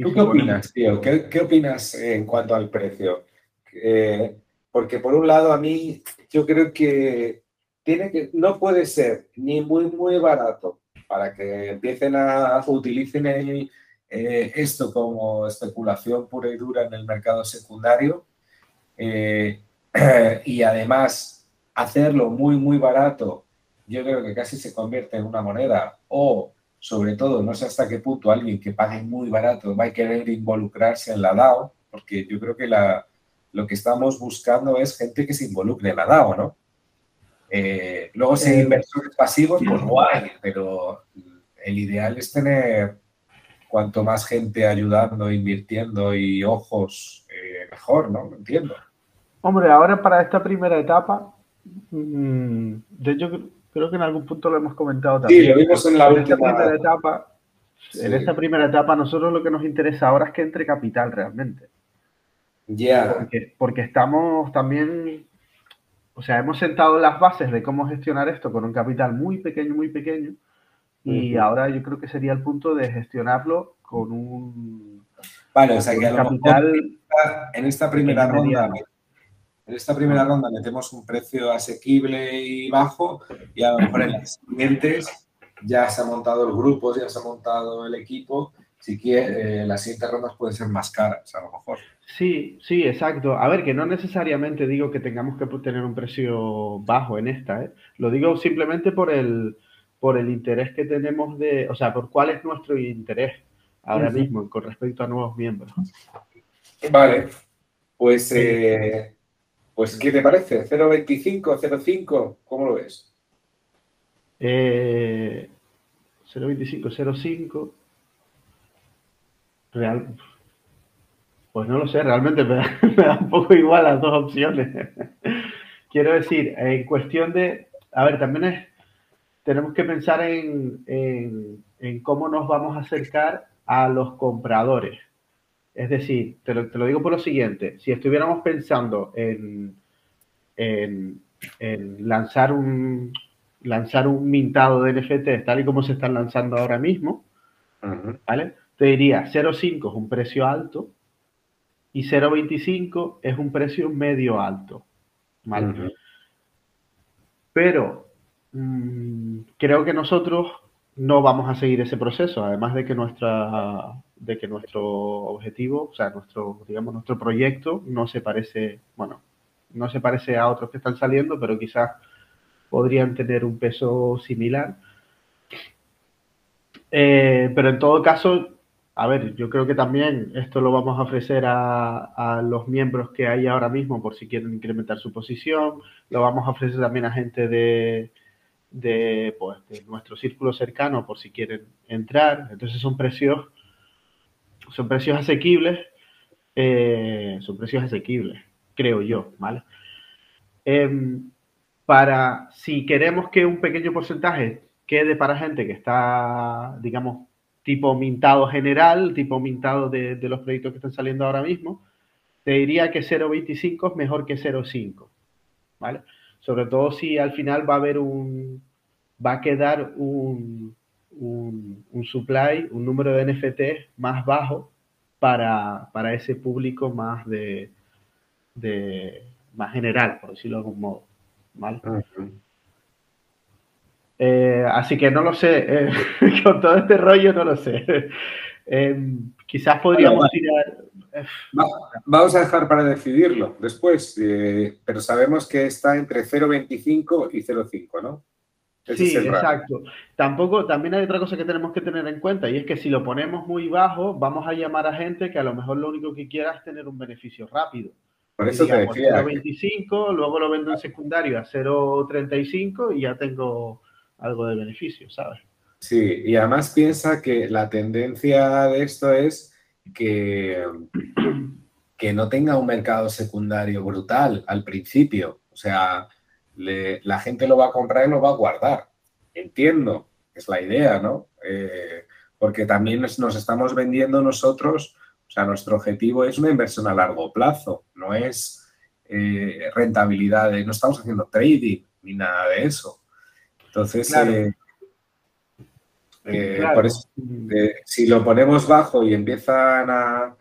¿Tú qué opinas, tío? ¿Qué, opinas en cuanto al precio? Eh, porque por un lado a mí yo creo que tiene que no puede ser ni muy muy barato para que empiecen a utilicen eh, esto como especulación pura y dura en el mercado secundario eh, [clears throat] y además hacerlo muy, muy barato, yo creo que casi se convierte en una moneda o, sobre todo, no sé hasta qué punto alguien que pague muy barato va a querer involucrarse en la DAO, porque yo creo que la, lo que estamos buscando es gente que se involucre en la DAO, ¿no? Eh, luego, si hay eh, inversores pasivos, pues guay, pero el ideal es tener cuanto más gente ayudando, invirtiendo y ojos, eh, mejor, ¿no? Entiendo. Hombre, ahora para esta primera etapa, mm, de hecho creo que en algún punto lo hemos comentado también. Sí, lo vimos en la última primera etapa. En esta primera etapa, nosotros lo que nos interesa ahora es que entre capital realmente. Ya. Porque, porque estamos también, o sea, hemos sentado las bases de cómo gestionar esto con un capital muy pequeño, muy pequeño. Y ahora yo creo que sería el punto de gestionarlo con un. Vale, o sea que a lo capital en esta primera ronda en esta primera ronda metemos un precio asequible y bajo y a lo mejor en las siguientes ya se ha montado el grupo, ya se ha montado el equipo. Si quiere, eh, las siguientes rondas pueden ser más caras, a lo mejor. Sí, sí, exacto. A ver, que no necesariamente digo que tengamos que tener un precio bajo en esta, ¿eh? Lo digo simplemente por el, por el interés que tenemos de, o sea, por cuál es nuestro interés ahora mismo con respecto a nuevos miembros. Vale, pues eh, pues, ¿qué te parece? ¿0.25, 0.5? ¿Cómo lo ves? Eh, 0.25, 0.5. Real. Pues no lo sé, realmente me da, [laughs] un poco igual las dos opciones. [laughs] Quiero decir, en cuestión de. A ver, también es. Tenemos que pensar en, en, cómo nos vamos a acercar a los compradores. Es decir, te lo, digo por lo siguiente, si estuviéramos pensando en, lanzar, un, lanzar un mintado de NFT tal y como se están lanzando ahora mismo, ¿vale? Te diría 0.5 es un precio alto y 0.25 es un precio medio alto, ¿vale? Pero mm, creo que nosotros no vamos a seguir ese proceso, además de que nuestra de que nuestro objetivo, o sea, nuestro, digamos, nuestro proyecto no se parece, bueno, no se parece a otros que están saliendo, pero quizás podrían tener un peso similar. Eh, pero en todo caso, a ver, yo creo que también esto lo vamos a ofrecer a, a, los miembros que hay ahora mismo por si quieren incrementar su posición, lo vamos a ofrecer también a gente de, de, pues, de nuestro círculo cercano por si quieren entrar. Entonces son precios, son precios asequibles, eh, son precios asequibles, creo yo, ¿vale? Em, para, si queremos que un pequeño porcentaje quede para gente que está, digamos, tipo mintado general, tipo mintado de, de los proyectos que están saliendo ahora mismo, te diría que 0.25 es mejor que 0.5, ¿vale? sobre todo si al final va a haber un, va a quedar un, un, supply, un número de NFT más bajo para, para ese público más de, de, más general, por decirlo de algún modo. ¿vale? Eh, así que no lo sé, eh, [laughs] con todo este rollo no lo sé. Eh, quizás podríamos tirar, vamos a dejar para decidirlo después, pero sabemos que está entre 0,25 y 0,5, ¿no? Sí, exacto. Tampoco, también hay otra cosa que tenemos que tener en cuenta y es que si lo ponemos muy bajo, vamos a llamar a gente que a lo mejor lo único que quiera es tener un beneficio rápido. Por eso te decía. 0,25, luego lo vendo en secundario a 0,35 y ya tengo algo de beneficio, ¿sabes? Sí, y además piensa que la tendencia de esto es que, que no tenga un mercado secundario brutal al principio. O sea, la gente lo va a comprar y lo va a guardar. Entiendo, es la idea, ¿no? Eh, porque también nos, estamos vendiendo nosotros, o sea, nuestro objetivo es una inversión a largo plazo, no es eh, rentabilidad, no estamos haciendo trading ni nada de eso. Entonces, eh, eh, por eso, si lo ponemos bajo y empiezan a...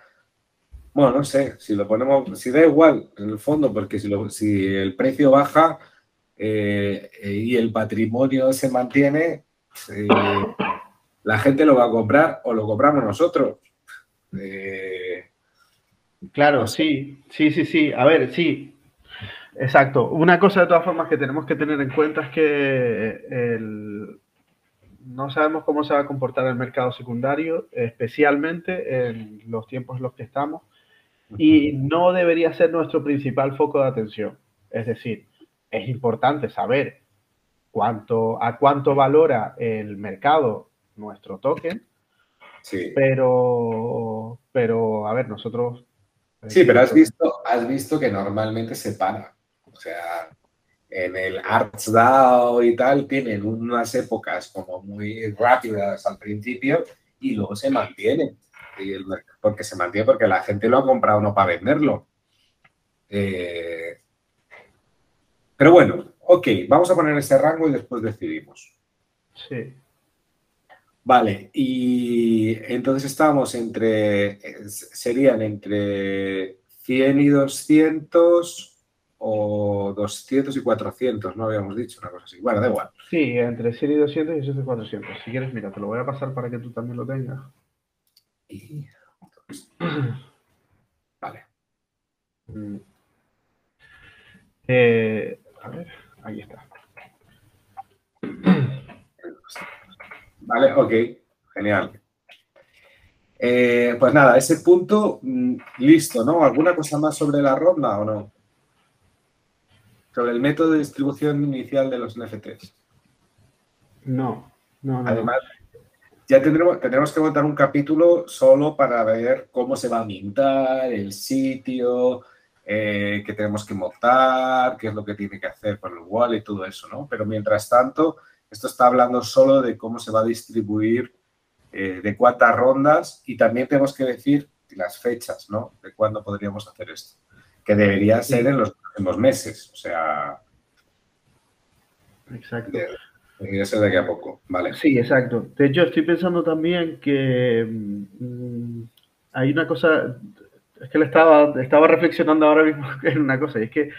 Bueno, no sé, si lo ponemos, si da igual en el fondo, porque si, si el precio baja eh, y el patrimonio se mantiene, la gente lo va a comprar o lo compramos nosotros. claro, sí, sí, sí, sí. A ver, sí, Exacto. Una cosa de todas formas que tenemos que tener en cuenta es que el, no sabemos cómo se va a comportar el mercado secundario, especialmente en los tiempos en los que estamos, y no debería ser nuestro principal foco de atención. Es decir, es importante saber cuánto, a cuánto valora el mercado nuestro token, sí. pero, pero, a ver, nosotros... Sí, pero has visto, has visto que normalmente se para. O sea, en el ArtsDAO y tal tienen unas épocas como muy rápidas al principio y luego se mantiene. porque se mantiene porque la gente lo ha comprado no para venderlo. Eh, pero bueno, ok, vamos a poner ese rango y después decidimos. Sí. Vale, y entonces estamos entre, serían entre 100 y 200 o 200 y 400, no habíamos dicho una cosa así. Bueno, da igual. Sí, entre 100 y 200 y 200 y 400. Si quieres, mira, te lo voy a pasar para que tú también lo tengas. [clears throat] vale. Mm. Eh, a ver, ahí está. [clears throat] Vale, ok, genial. Eh, pues nada, ese punto, mm, listo, ¿no? ¿Alguna cosa más sobre la ronda o no? Sobre el método de distribución inicial de los NFTs. No, no, no. Además, ya tendremos, tendremos que montar un capítulo solo para ver cómo se va a mintar, el sitio, eh, qué tenemos que montar, qué es lo que tiene que hacer con el wallet y todo eso, ¿no? Pero mientras tanto, esto está hablando solo de cómo se va a distribuir, eh, de cuántas rondas y también tenemos que decir las fechas, ¿no? De cuándo podríamos hacer esto. Que debería ser en los próximos meses, o sea... Exacto. Debería ser de aquí a poco, ¿vale? Sí, exacto. De hecho, estoy pensando también que mm, hay una cosa, es que le estaba, estaba reflexionando ahora mismo [laughs] en una cosa, y es que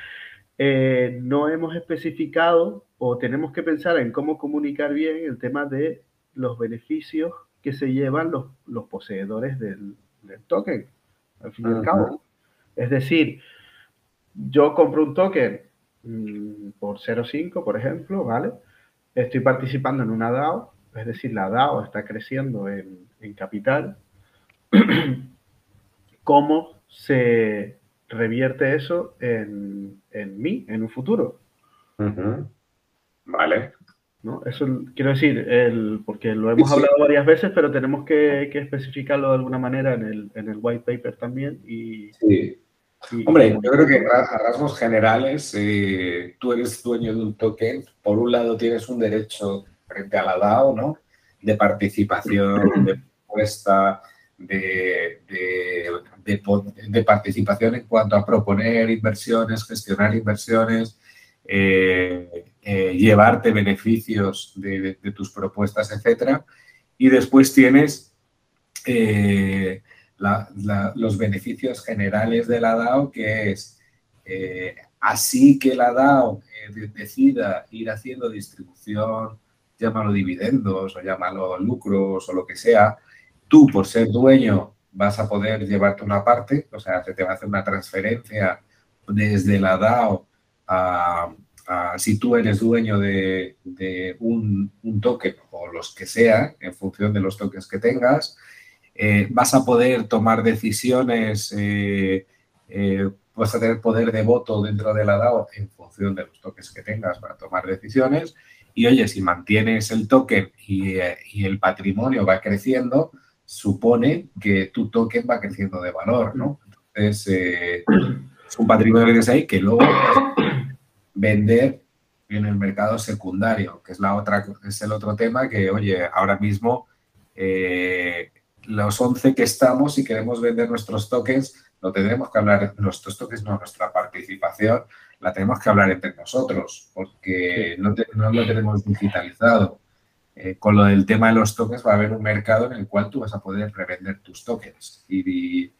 eh, no hemos especificado o tenemos que pensar en cómo comunicar bien el tema de los beneficios que se llevan los, los poseedores del, token, al fin y al cabo. Es decir, yo compro un token mm, por 0.5, por ejemplo, ¿vale? Estoy participando en una DAO, es decir, la DAO está creciendo en, en capital. [clears throat] ¿Cómo se revierte eso en, en mí, en un futuro? Vale. ¿No? Eso quiero decir, el, porque lo hemos hablado varias veces, pero tenemos que, que, especificarlo de alguna manera en el, en el white paper también. Y, sí. Hombre, yo creo que a rasgos generales, eh, tú eres dueño de un token. Por un lado, tienes un derecho frente a la DAO, ¿no? De participación, [clears throat] de propuesta, de, de, de, participación en cuanto a proponer inversiones, gestionar inversiones, eh, eh, llevarte beneficios de, tus propuestas, etcétera. Y después tienes eh, los beneficios generales de la DAO, que es así que la DAO decida ir haciendo distribución, llámalo dividendos o llámalo lucros o lo que sea, tú por ser dueño vas a poder llevarte una parte, o sea, se te va a hacer una transferencia desde la DAO a, si tú eres dueño de, un, token o los que sea, en función de los tokens que tengas, eh, vas a poder tomar decisiones, eh, eh, vas a tener poder de voto dentro de la DAO en función de los tokens que tengas para tomar decisiones. Y oye, si mantienes el token y, el patrimonio va creciendo, supone que tu token va creciendo de valor, ¿no? Entonces, es un patrimonio que tienes ahí que luego vender en el mercado secundario, que es la otra, es el otro tema que, oye, ahora mismo eh, los 11 que estamos y queremos vender nuestros tokens, no tendremos que hablar, nuestros tokens, no, nuestra participación, la tenemos que hablar entre nosotros, porque no, lo tenemos digitalizado. Eh, con lo del tema de los tokens va a haber un mercado en el cual tú vas a poder revender tus tokens y,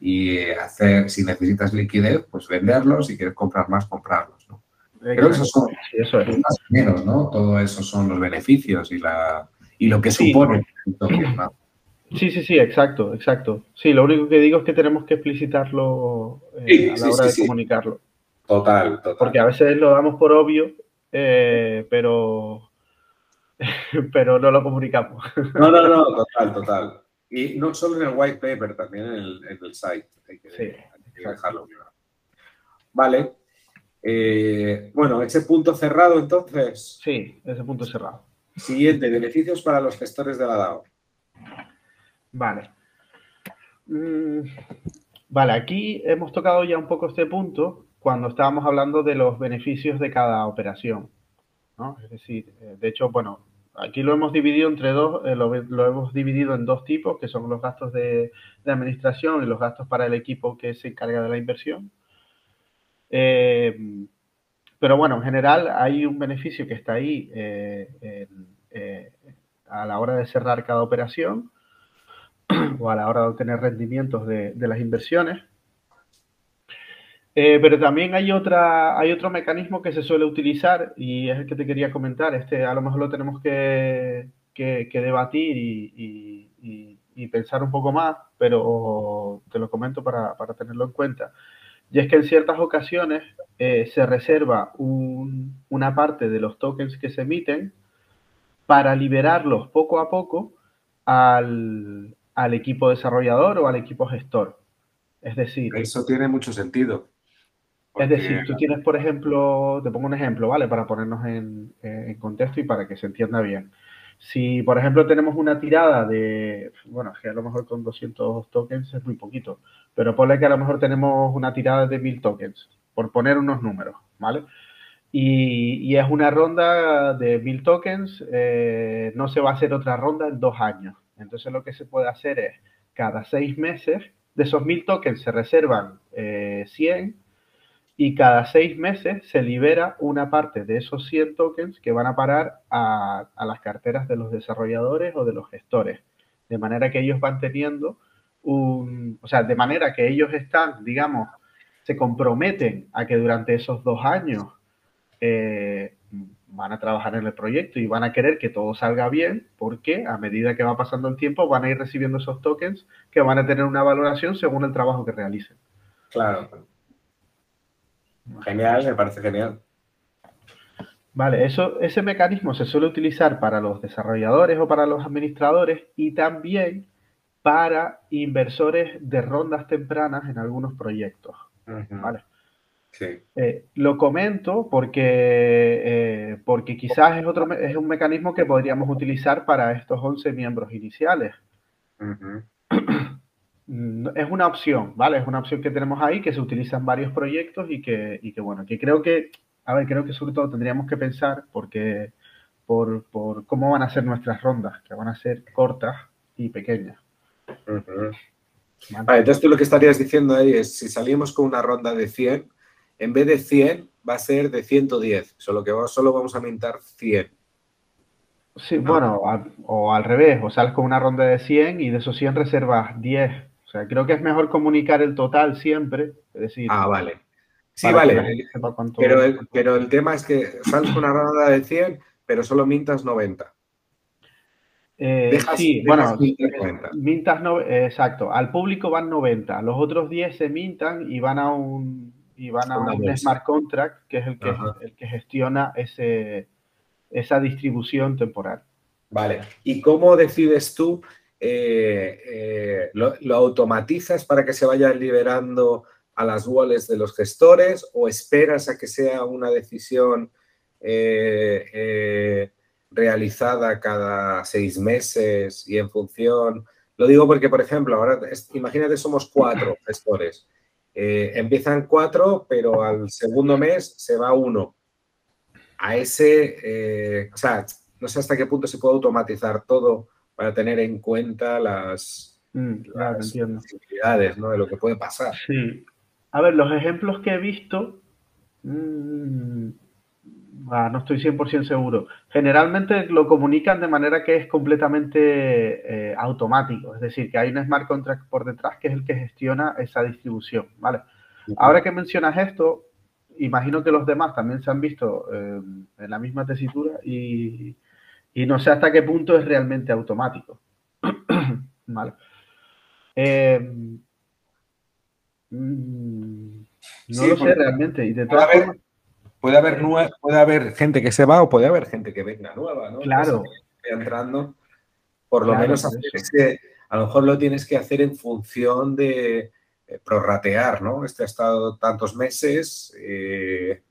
y hacer, si necesitas liquidez, pues venderlos, si quieres comprar más, comprarlos, ¿no? Creo que esos son eso es. más menos, ¿no? Todo eso son los beneficios y, la, y lo que supone. Sí, sí, sí, exacto, exacto. Sí, lo único que digo es que tenemos que explicitarlo eh, a la hora de comunicarlo. Total, total. Porque a veces lo damos por obvio, eh, pero, [laughs] pero no lo comunicamos. No, no, no, total, total. Y no solo en el white paper, también en el, en el site. Hay que, hay que dejarlo Vale. Eh, bueno, ese punto cerrado entonces. Sí, ese punto cerrado. Siguiente, beneficios para los gestores de la DAO. Vale. Mm, Vale, aquí hemos tocado ya un poco este punto cuando estábamos hablando de los beneficios de cada operación. Es decir, eh, de hecho, bueno, aquí lo hemos dividido entre dos, eh, lo, hemos dividido en dos tipos, que son los gastos de, administración y los gastos para el equipo que se encarga de la inversión. Eh, pero bueno, en general hay un beneficio que está ahí a la hora de cerrar cada operación [clears throat] o a la hora de obtener rendimientos de, las inversiones. Eh, pero también hay, otra, hay otro mecanismo que se suele utilizar y es el que te quería comentar. Este a lo mejor lo tenemos que, debatir y, pensar un poco más, pero te lo comento para, tenerlo en cuenta. Y es que en ciertas ocasiones eh, se reserva una parte de los tokens que se emiten para liberarlos poco a poco al, al equipo desarrollador o al equipo gestor. Es decir... Eso tiene mucho sentido. Es decir, tú tienes, por ejemplo, te pongo un ejemplo, ¿vale? Para ponernos en, contexto y para que se entienda bien. Si, por ejemplo, tenemos una tirada de, bueno, que a lo mejor con 200 tokens es muy poquito, pero ponle que a lo mejor tenemos una tirada de 1000 tokens, por poner unos números, ¿vale? Y, es una ronda de 1000 tokens, eh, no se va a hacer otra ronda en dos años. Entonces lo que se puede hacer es, cada seis meses, de esos mil tokens se reservan 100 eh, y cada seis meses se libera una parte de esos 100 tokens que van a parar a, las carteras de los desarrolladores o de los gestores. De manera que ellos van teniendo un, o sea, de manera que ellos están, digamos, se comprometen a que durante esos dos años eh, van a trabajar en el proyecto y van a querer que todo salga bien porque a medida que va pasando el tiempo van a ir recibiendo esos tokens que van a tener una valoración según el trabajo que realicen. Claro. Genial, me parece genial. Vale, eso, ese mecanismo se suele utilizar para los desarrolladores o para los administradores y también para inversores de rondas tempranas en algunos proyectos. ¿vale? Eh, lo comento porque, eh, porque quizás es, otro, es un mecanismo que podríamos utilizar para estos 11 miembros iniciales. Es una opción, ¿vale? Es una opción que tenemos ahí, que se utiliza en varios proyectos y que, y que bueno, que creo que, a ver, creo que sobre todo tendríamos que pensar porque, por, por cómo van a ser nuestras rondas, que van a ser cortas y pequeñas. entonces tú lo que estarías diciendo ahí es, si salimos con una ronda de 100, en vez de 100 va a ser de 110, solo que solo vamos a mintar 100. Sí, bueno, o al revés, o sales con una ronda de 100 y de esos 100 reservas 10. Sea, creo que es mejor comunicar el total siempre, es decir... Ah, vale. Sí, vale, pero el, pero el tema es que sales una ronda de 100, pero solo mintas 90. Eh, sí, bueno, mintas, no, exacto. Al público van 90, los otros 10 se mintan y van a un, y van a un smart contract, que es el que, el que gestiona ese, esa distribución temporal. Vale. ¿Y cómo decides tú? Eh, eh, lo, automatizas para que se vaya liberando a las wallets de los gestores o esperas a que sea una decisión eh, realizada cada seis meses y en función... Lo digo porque, por ejemplo, ahora imagínate somos cuatro [clears throat] gestores empiezan cuatro, pero al segundo mes se va uno. A ese, o sea, no sé hasta qué punto se puede automatizar todo para tener en cuenta las, mm, posibilidades ¿no? de lo que puede pasar. Sí. A ver, los ejemplos que he visto, mm, Ah, no estoy 100% seguro. Generalmente lo comunican de manera que es completamente eh, automático, es decir, que hay un smart contract por detrás que es el que gestiona esa distribución, ¿vale? Ahora que mencionas esto, imagino que los demás también se han visto eh, en la misma tesitura y, no sé hasta qué punto es realmente automático. [clears throat] ¿Vale? Eh, mm, no lo sé realmente. Y de todas formas, Puede haber, puede haber gente que se va o puede haber gente que venga nueva, ¿no? Claro. entrando, por lo menos a lo mejor lo tienes que hacer en función de eh, prorratear, ¿no? Este ha estado tantos meses, eh,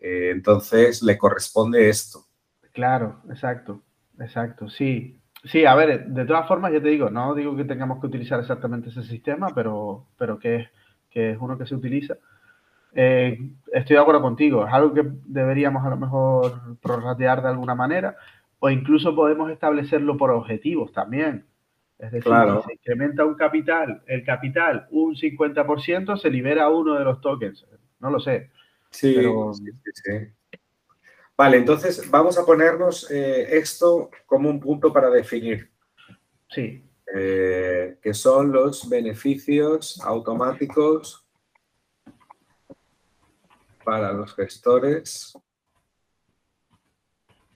entonces le corresponde esto. Claro, exacto, exacto, sí. Sí, a ver, de todas formas, ya te digo, no digo que tengamos que utilizar exactamente ese sistema, pero, pero que que es uno que se utiliza. Eh, estoy de acuerdo contigo, es algo que deberíamos a lo mejor prorratear de alguna manera o incluso podemos establecerlo por objetivos también. Es decir, si se incrementa un capital, el capital un 50%, se libera uno de los tokens. No lo sé. Sí, sí, sí. Vale, entonces vamos a ponernos eh, esto como un punto para definir. Sí. Eh, que son los beneficios automáticos para los gestores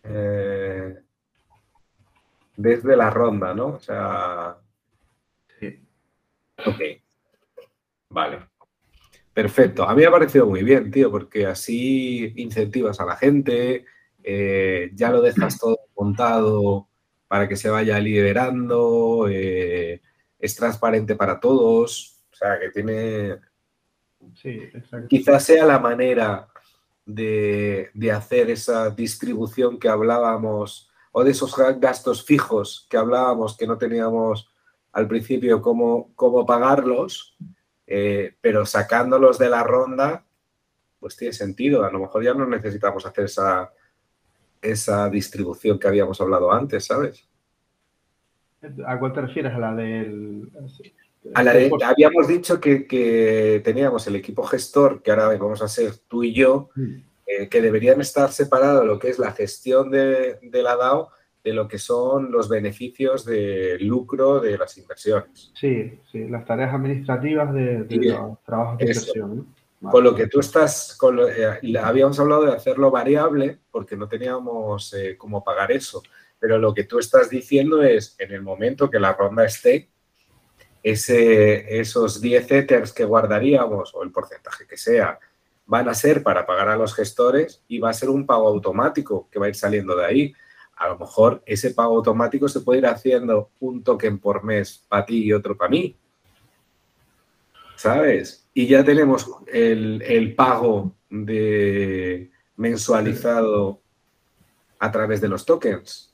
eh, desde la ronda, ¿no? O sea... Sí. Ok. Vale. Perfecto. A mí me ha parecido muy bien, tío, porque así incentivas a la gente, eh, ya lo dejas todo montado para que se vaya liberando, eh, es transparente para todos, o sea, que tiene... Sí, exacto. Quizás sea la manera de, hacer esa distribución que hablábamos o de esos gastos fijos que hablábamos que no teníamos al principio cómo, cómo pagarlos, eh, pero sacándolos de la ronda, pues tiene sentido. A lo mejor ya no necesitamos hacer esa, esa distribución que habíamos hablado antes, ¿sabes? ¿A cuál te refieres? ¿A la del...? A la de, habíamos dicho que, teníamos el equipo gestor, que ahora vamos a ser tú y yo, mm. eh, que deberían estar separados lo que es la gestión de, la DAO de lo que son los beneficios de lucro de las inversiones. Sí, sí, las tareas administrativas de, los trabajos de inversión. Con lo que tú estás, con eh, habíamos hablado de hacerlo variable porque no teníamos eh, cómo pagar eso, pero lo que tú estás diciendo es, en el momento que la ronda esté, ese, esos 10 Ethers que guardaríamos, o el porcentaje que sea, van a ser para pagar a los gestores y va a ser un pago automático que va a ir saliendo de ahí. A lo mejor ese pago automático se puede ir haciendo un token por mes para ti y otro para mí. ¿Sabes? Y ya tenemos el, pago de mensualizado a través de los tokens.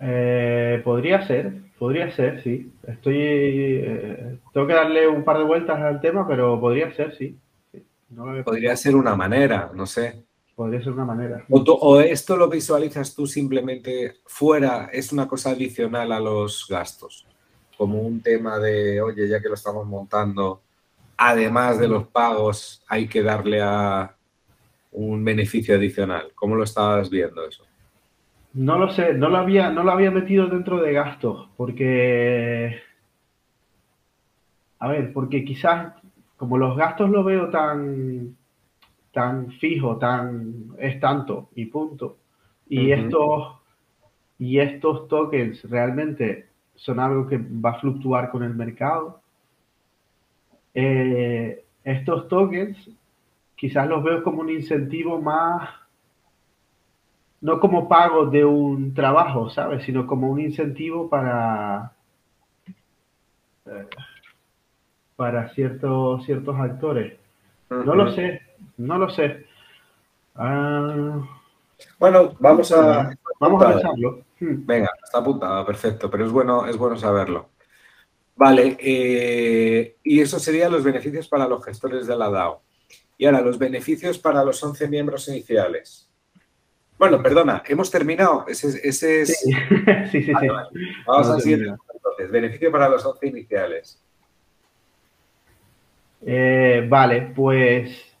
Eh, podría ser, podría ser, sí. Estoy, eh, tengo que darle un par de vueltas al tema, pero podría ser, sí. podría ser una manera, no sé. Podría ser una manera. O, esto lo visualizas tú simplemente fuera, es una cosa adicional a los gastos como un tema de, oye, ya que lo estamos montando, además de los pagos, hay que darle a un beneficio adicional. ¿Cómo lo estabas viendo eso? No lo sé, no lo había, no lo había metido dentro de gastos, porque, a ver, porque quizás como los gastos lo veo tan, tan fijo, tan, es tanto y punto, y estos, y estos tokens realmente son algo que va a fluctuar con el mercado. Eh, estos tokens quizás los veo como un incentivo más, no como pago de un trabajo, ¿sabes? Sino como un incentivo para, eh, para ciertos, ciertos actores. No lo sé, no lo sé. Ah, bueno, vamos a... Vamos a pensarlo. Hmm. Venga, está apuntado, perfecto, pero es bueno, es bueno saberlo. Vale, eh, y eso serían los beneficios para los gestores de la DAO. Y ahora, los beneficios para los 11 miembros iniciales. Bueno, perdona, hemos terminado. Ese, es... Sí, [laughs] sí, sí. Vamos a seguir entonces. Beneficio para los 11 iniciales. Eh, vale, pues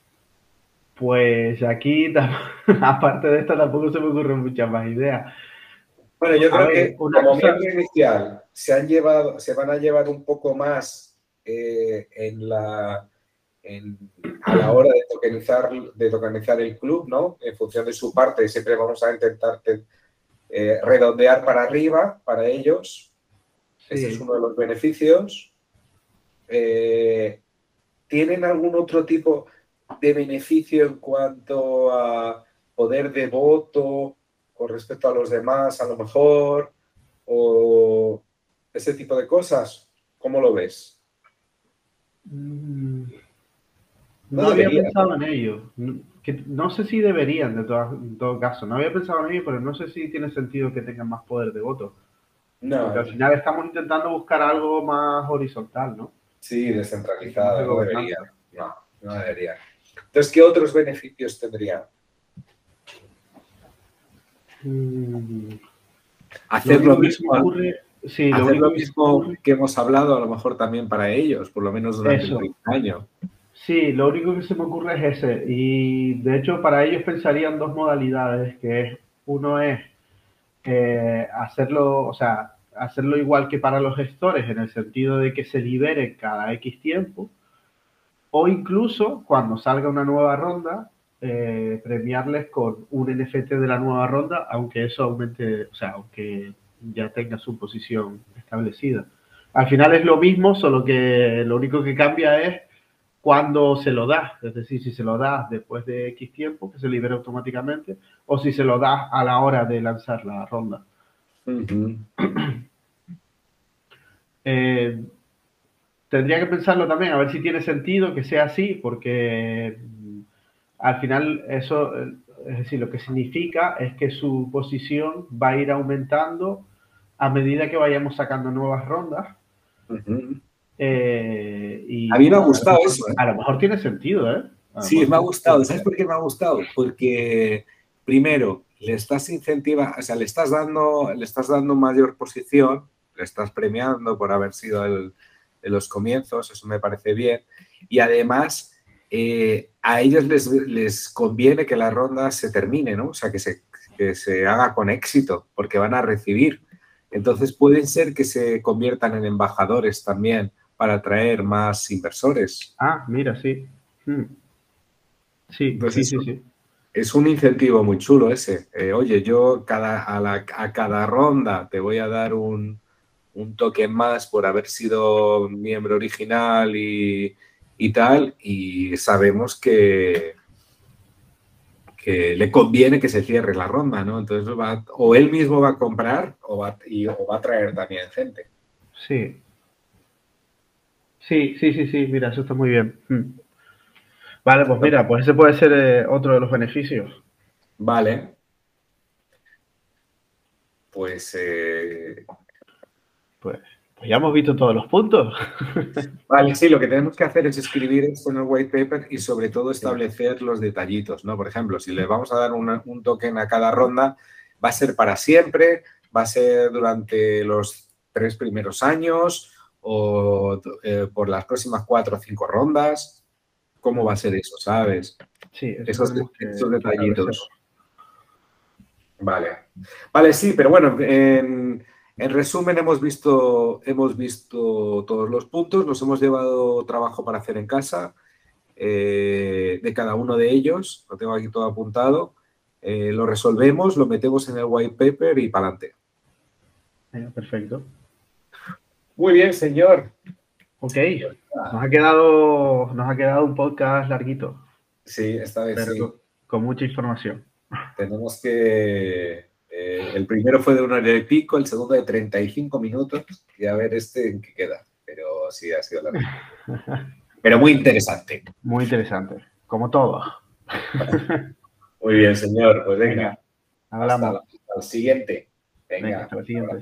pues aquí, [laughs] aparte de esto, tampoco se me ocurren muchas más ideas. Bueno, yo creo que como miembro inicial se han llevado, se van a llevar un poco más eh, en la a la hora de tokenizar, de tokenizar el club, ¿no? En función de su parte, siempre vamos a intentar eh, redondear para arriba para ellos. Ese es uno de los beneficios. Eh, ¿Tienen algún otro tipo de beneficio en cuanto a poder de voto con respecto a los demás, a lo mejor, o ese tipo de cosas? ¿Cómo lo ves? Mm, no, había pensado en ello. no sé si deberían, de todo, en todo caso. No había pensado en ello, pero no sé si tiene sentido que tengan más poder de voto. No. Porque al final estamos intentando buscar algo más horizontal, ¿no? Sí, descentralizada, no debería. No, no debería. Entonces, ¿qué otros beneficios tendría? Mm, Hacer lo mismo, ocurre- sí, lo hacer lo mismo que hemos hablado, a lo mejor también para ellos, por lo menos durante el año. Sí, lo único que se me ocurre es ese. Y de hecho, para ellos pensarían dos modalidades, que es, uno es eh, hacerlo, o sea, hacerlo igual que para los gestores, en el sentido de que se liberen cada X tiempo, o incluso cuando salga una nueva ronda, eh, premiarles con un NFT de la nueva ronda, aunque eso aumente, o sea, aunque ya tenga su posición establecida. Al final es lo mismo, solo que lo único que cambia es cuando se lo das, es decir, si se lo das después de X tiempo, que se libera automáticamente, o si se lo das a la hora de lanzar la ronda. [clears throat] Eh, tendría que pensarlo también, a ver si tiene sentido que sea así, porque mm, al final eso, eh, es decir, lo que significa es que su posición va a ir aumentando a medida que vayamos sacando nuevas rondas. Ujú. eh, y A mí me ha gustado mejor- eso, ¿eh? A lo mejor tiene sentido, ¿eh? Sí, me ha gustado. ¿Sabes por qué me ha gustado? Porque primero le estás incentiva, o sea, le estás dando, le estás dando mayor posición, le estás premiando por haber sido el, de los comienzos, eso me parece bien. Y además, eh, a ellos les, les conviene que la ronda se termine, ¿no? O sea, que se, que se haga con éxito, porque van a recibir. Entonces pueden ser que se conviertan en embajadores también para atraer más inversores. Ah, mira, sí. Hmm. Sí, sí, sí. Es un incentivo muy chulo ese. Eh, oye, yo cada, a, la- a cada ronda te voy a dar un, un token más por haber sido miembro original y, y tal, y sabemos que, que le conviene que se cierre la ronda, ¿no? Entonces va- o él mismo va a comprar o va, y- o va a traer también gente. Sí. Sí, sí, sí, sí, mira, eso está muy bien. Hmm. Vale, pues mira, pues ese puede ser eh, otro de los beneficios. Vale. Pues eh, Pues, pues ya hemos visto todos los puntos. [laughs] Vale, sí, lo que tenemos que hacer es escribir esto en el white paper y sobre todo establecer los detallitos, ¿no? Por ejemplo, si le vamos a dar una- un token a cada ronda, va a ser para siempre, va a ser durante los tres primeros años o eh, por las próximas cuatro o cinco rondas. ¿Cómo va a ser eso, sabes? Sí, eso Esos, esos detallitos. Vale. Vale, sí, pero bueno, en, en resumen hemos visto, hemos visto todos los puntos, nos hemos llevado trabajo para hacer en casa eh, de cada uno de ellos, lo tengo aquí todo apuntado, eh, lo resolvemos, lo metemos en el white paper y para adelante. Venga, perfecto. Muy bien, señor. Ok, nos ha quedado, nos ha quedado un podcast larguito, Sí, esta vez pero sí. con, con mucha información. Tenemos que... eh, el primero fue de una hora y pico, el segundo de 35 minutos y a ver este en qué queda. Pero sí, ha sido largo. [laughs] Pero muy interesante. Muy interesante, como todo. Muy bien, señor. Pues venga, Venga, hablamos. hasta la- hasta el siguiente. Venga, Venga, hasta la siguiente.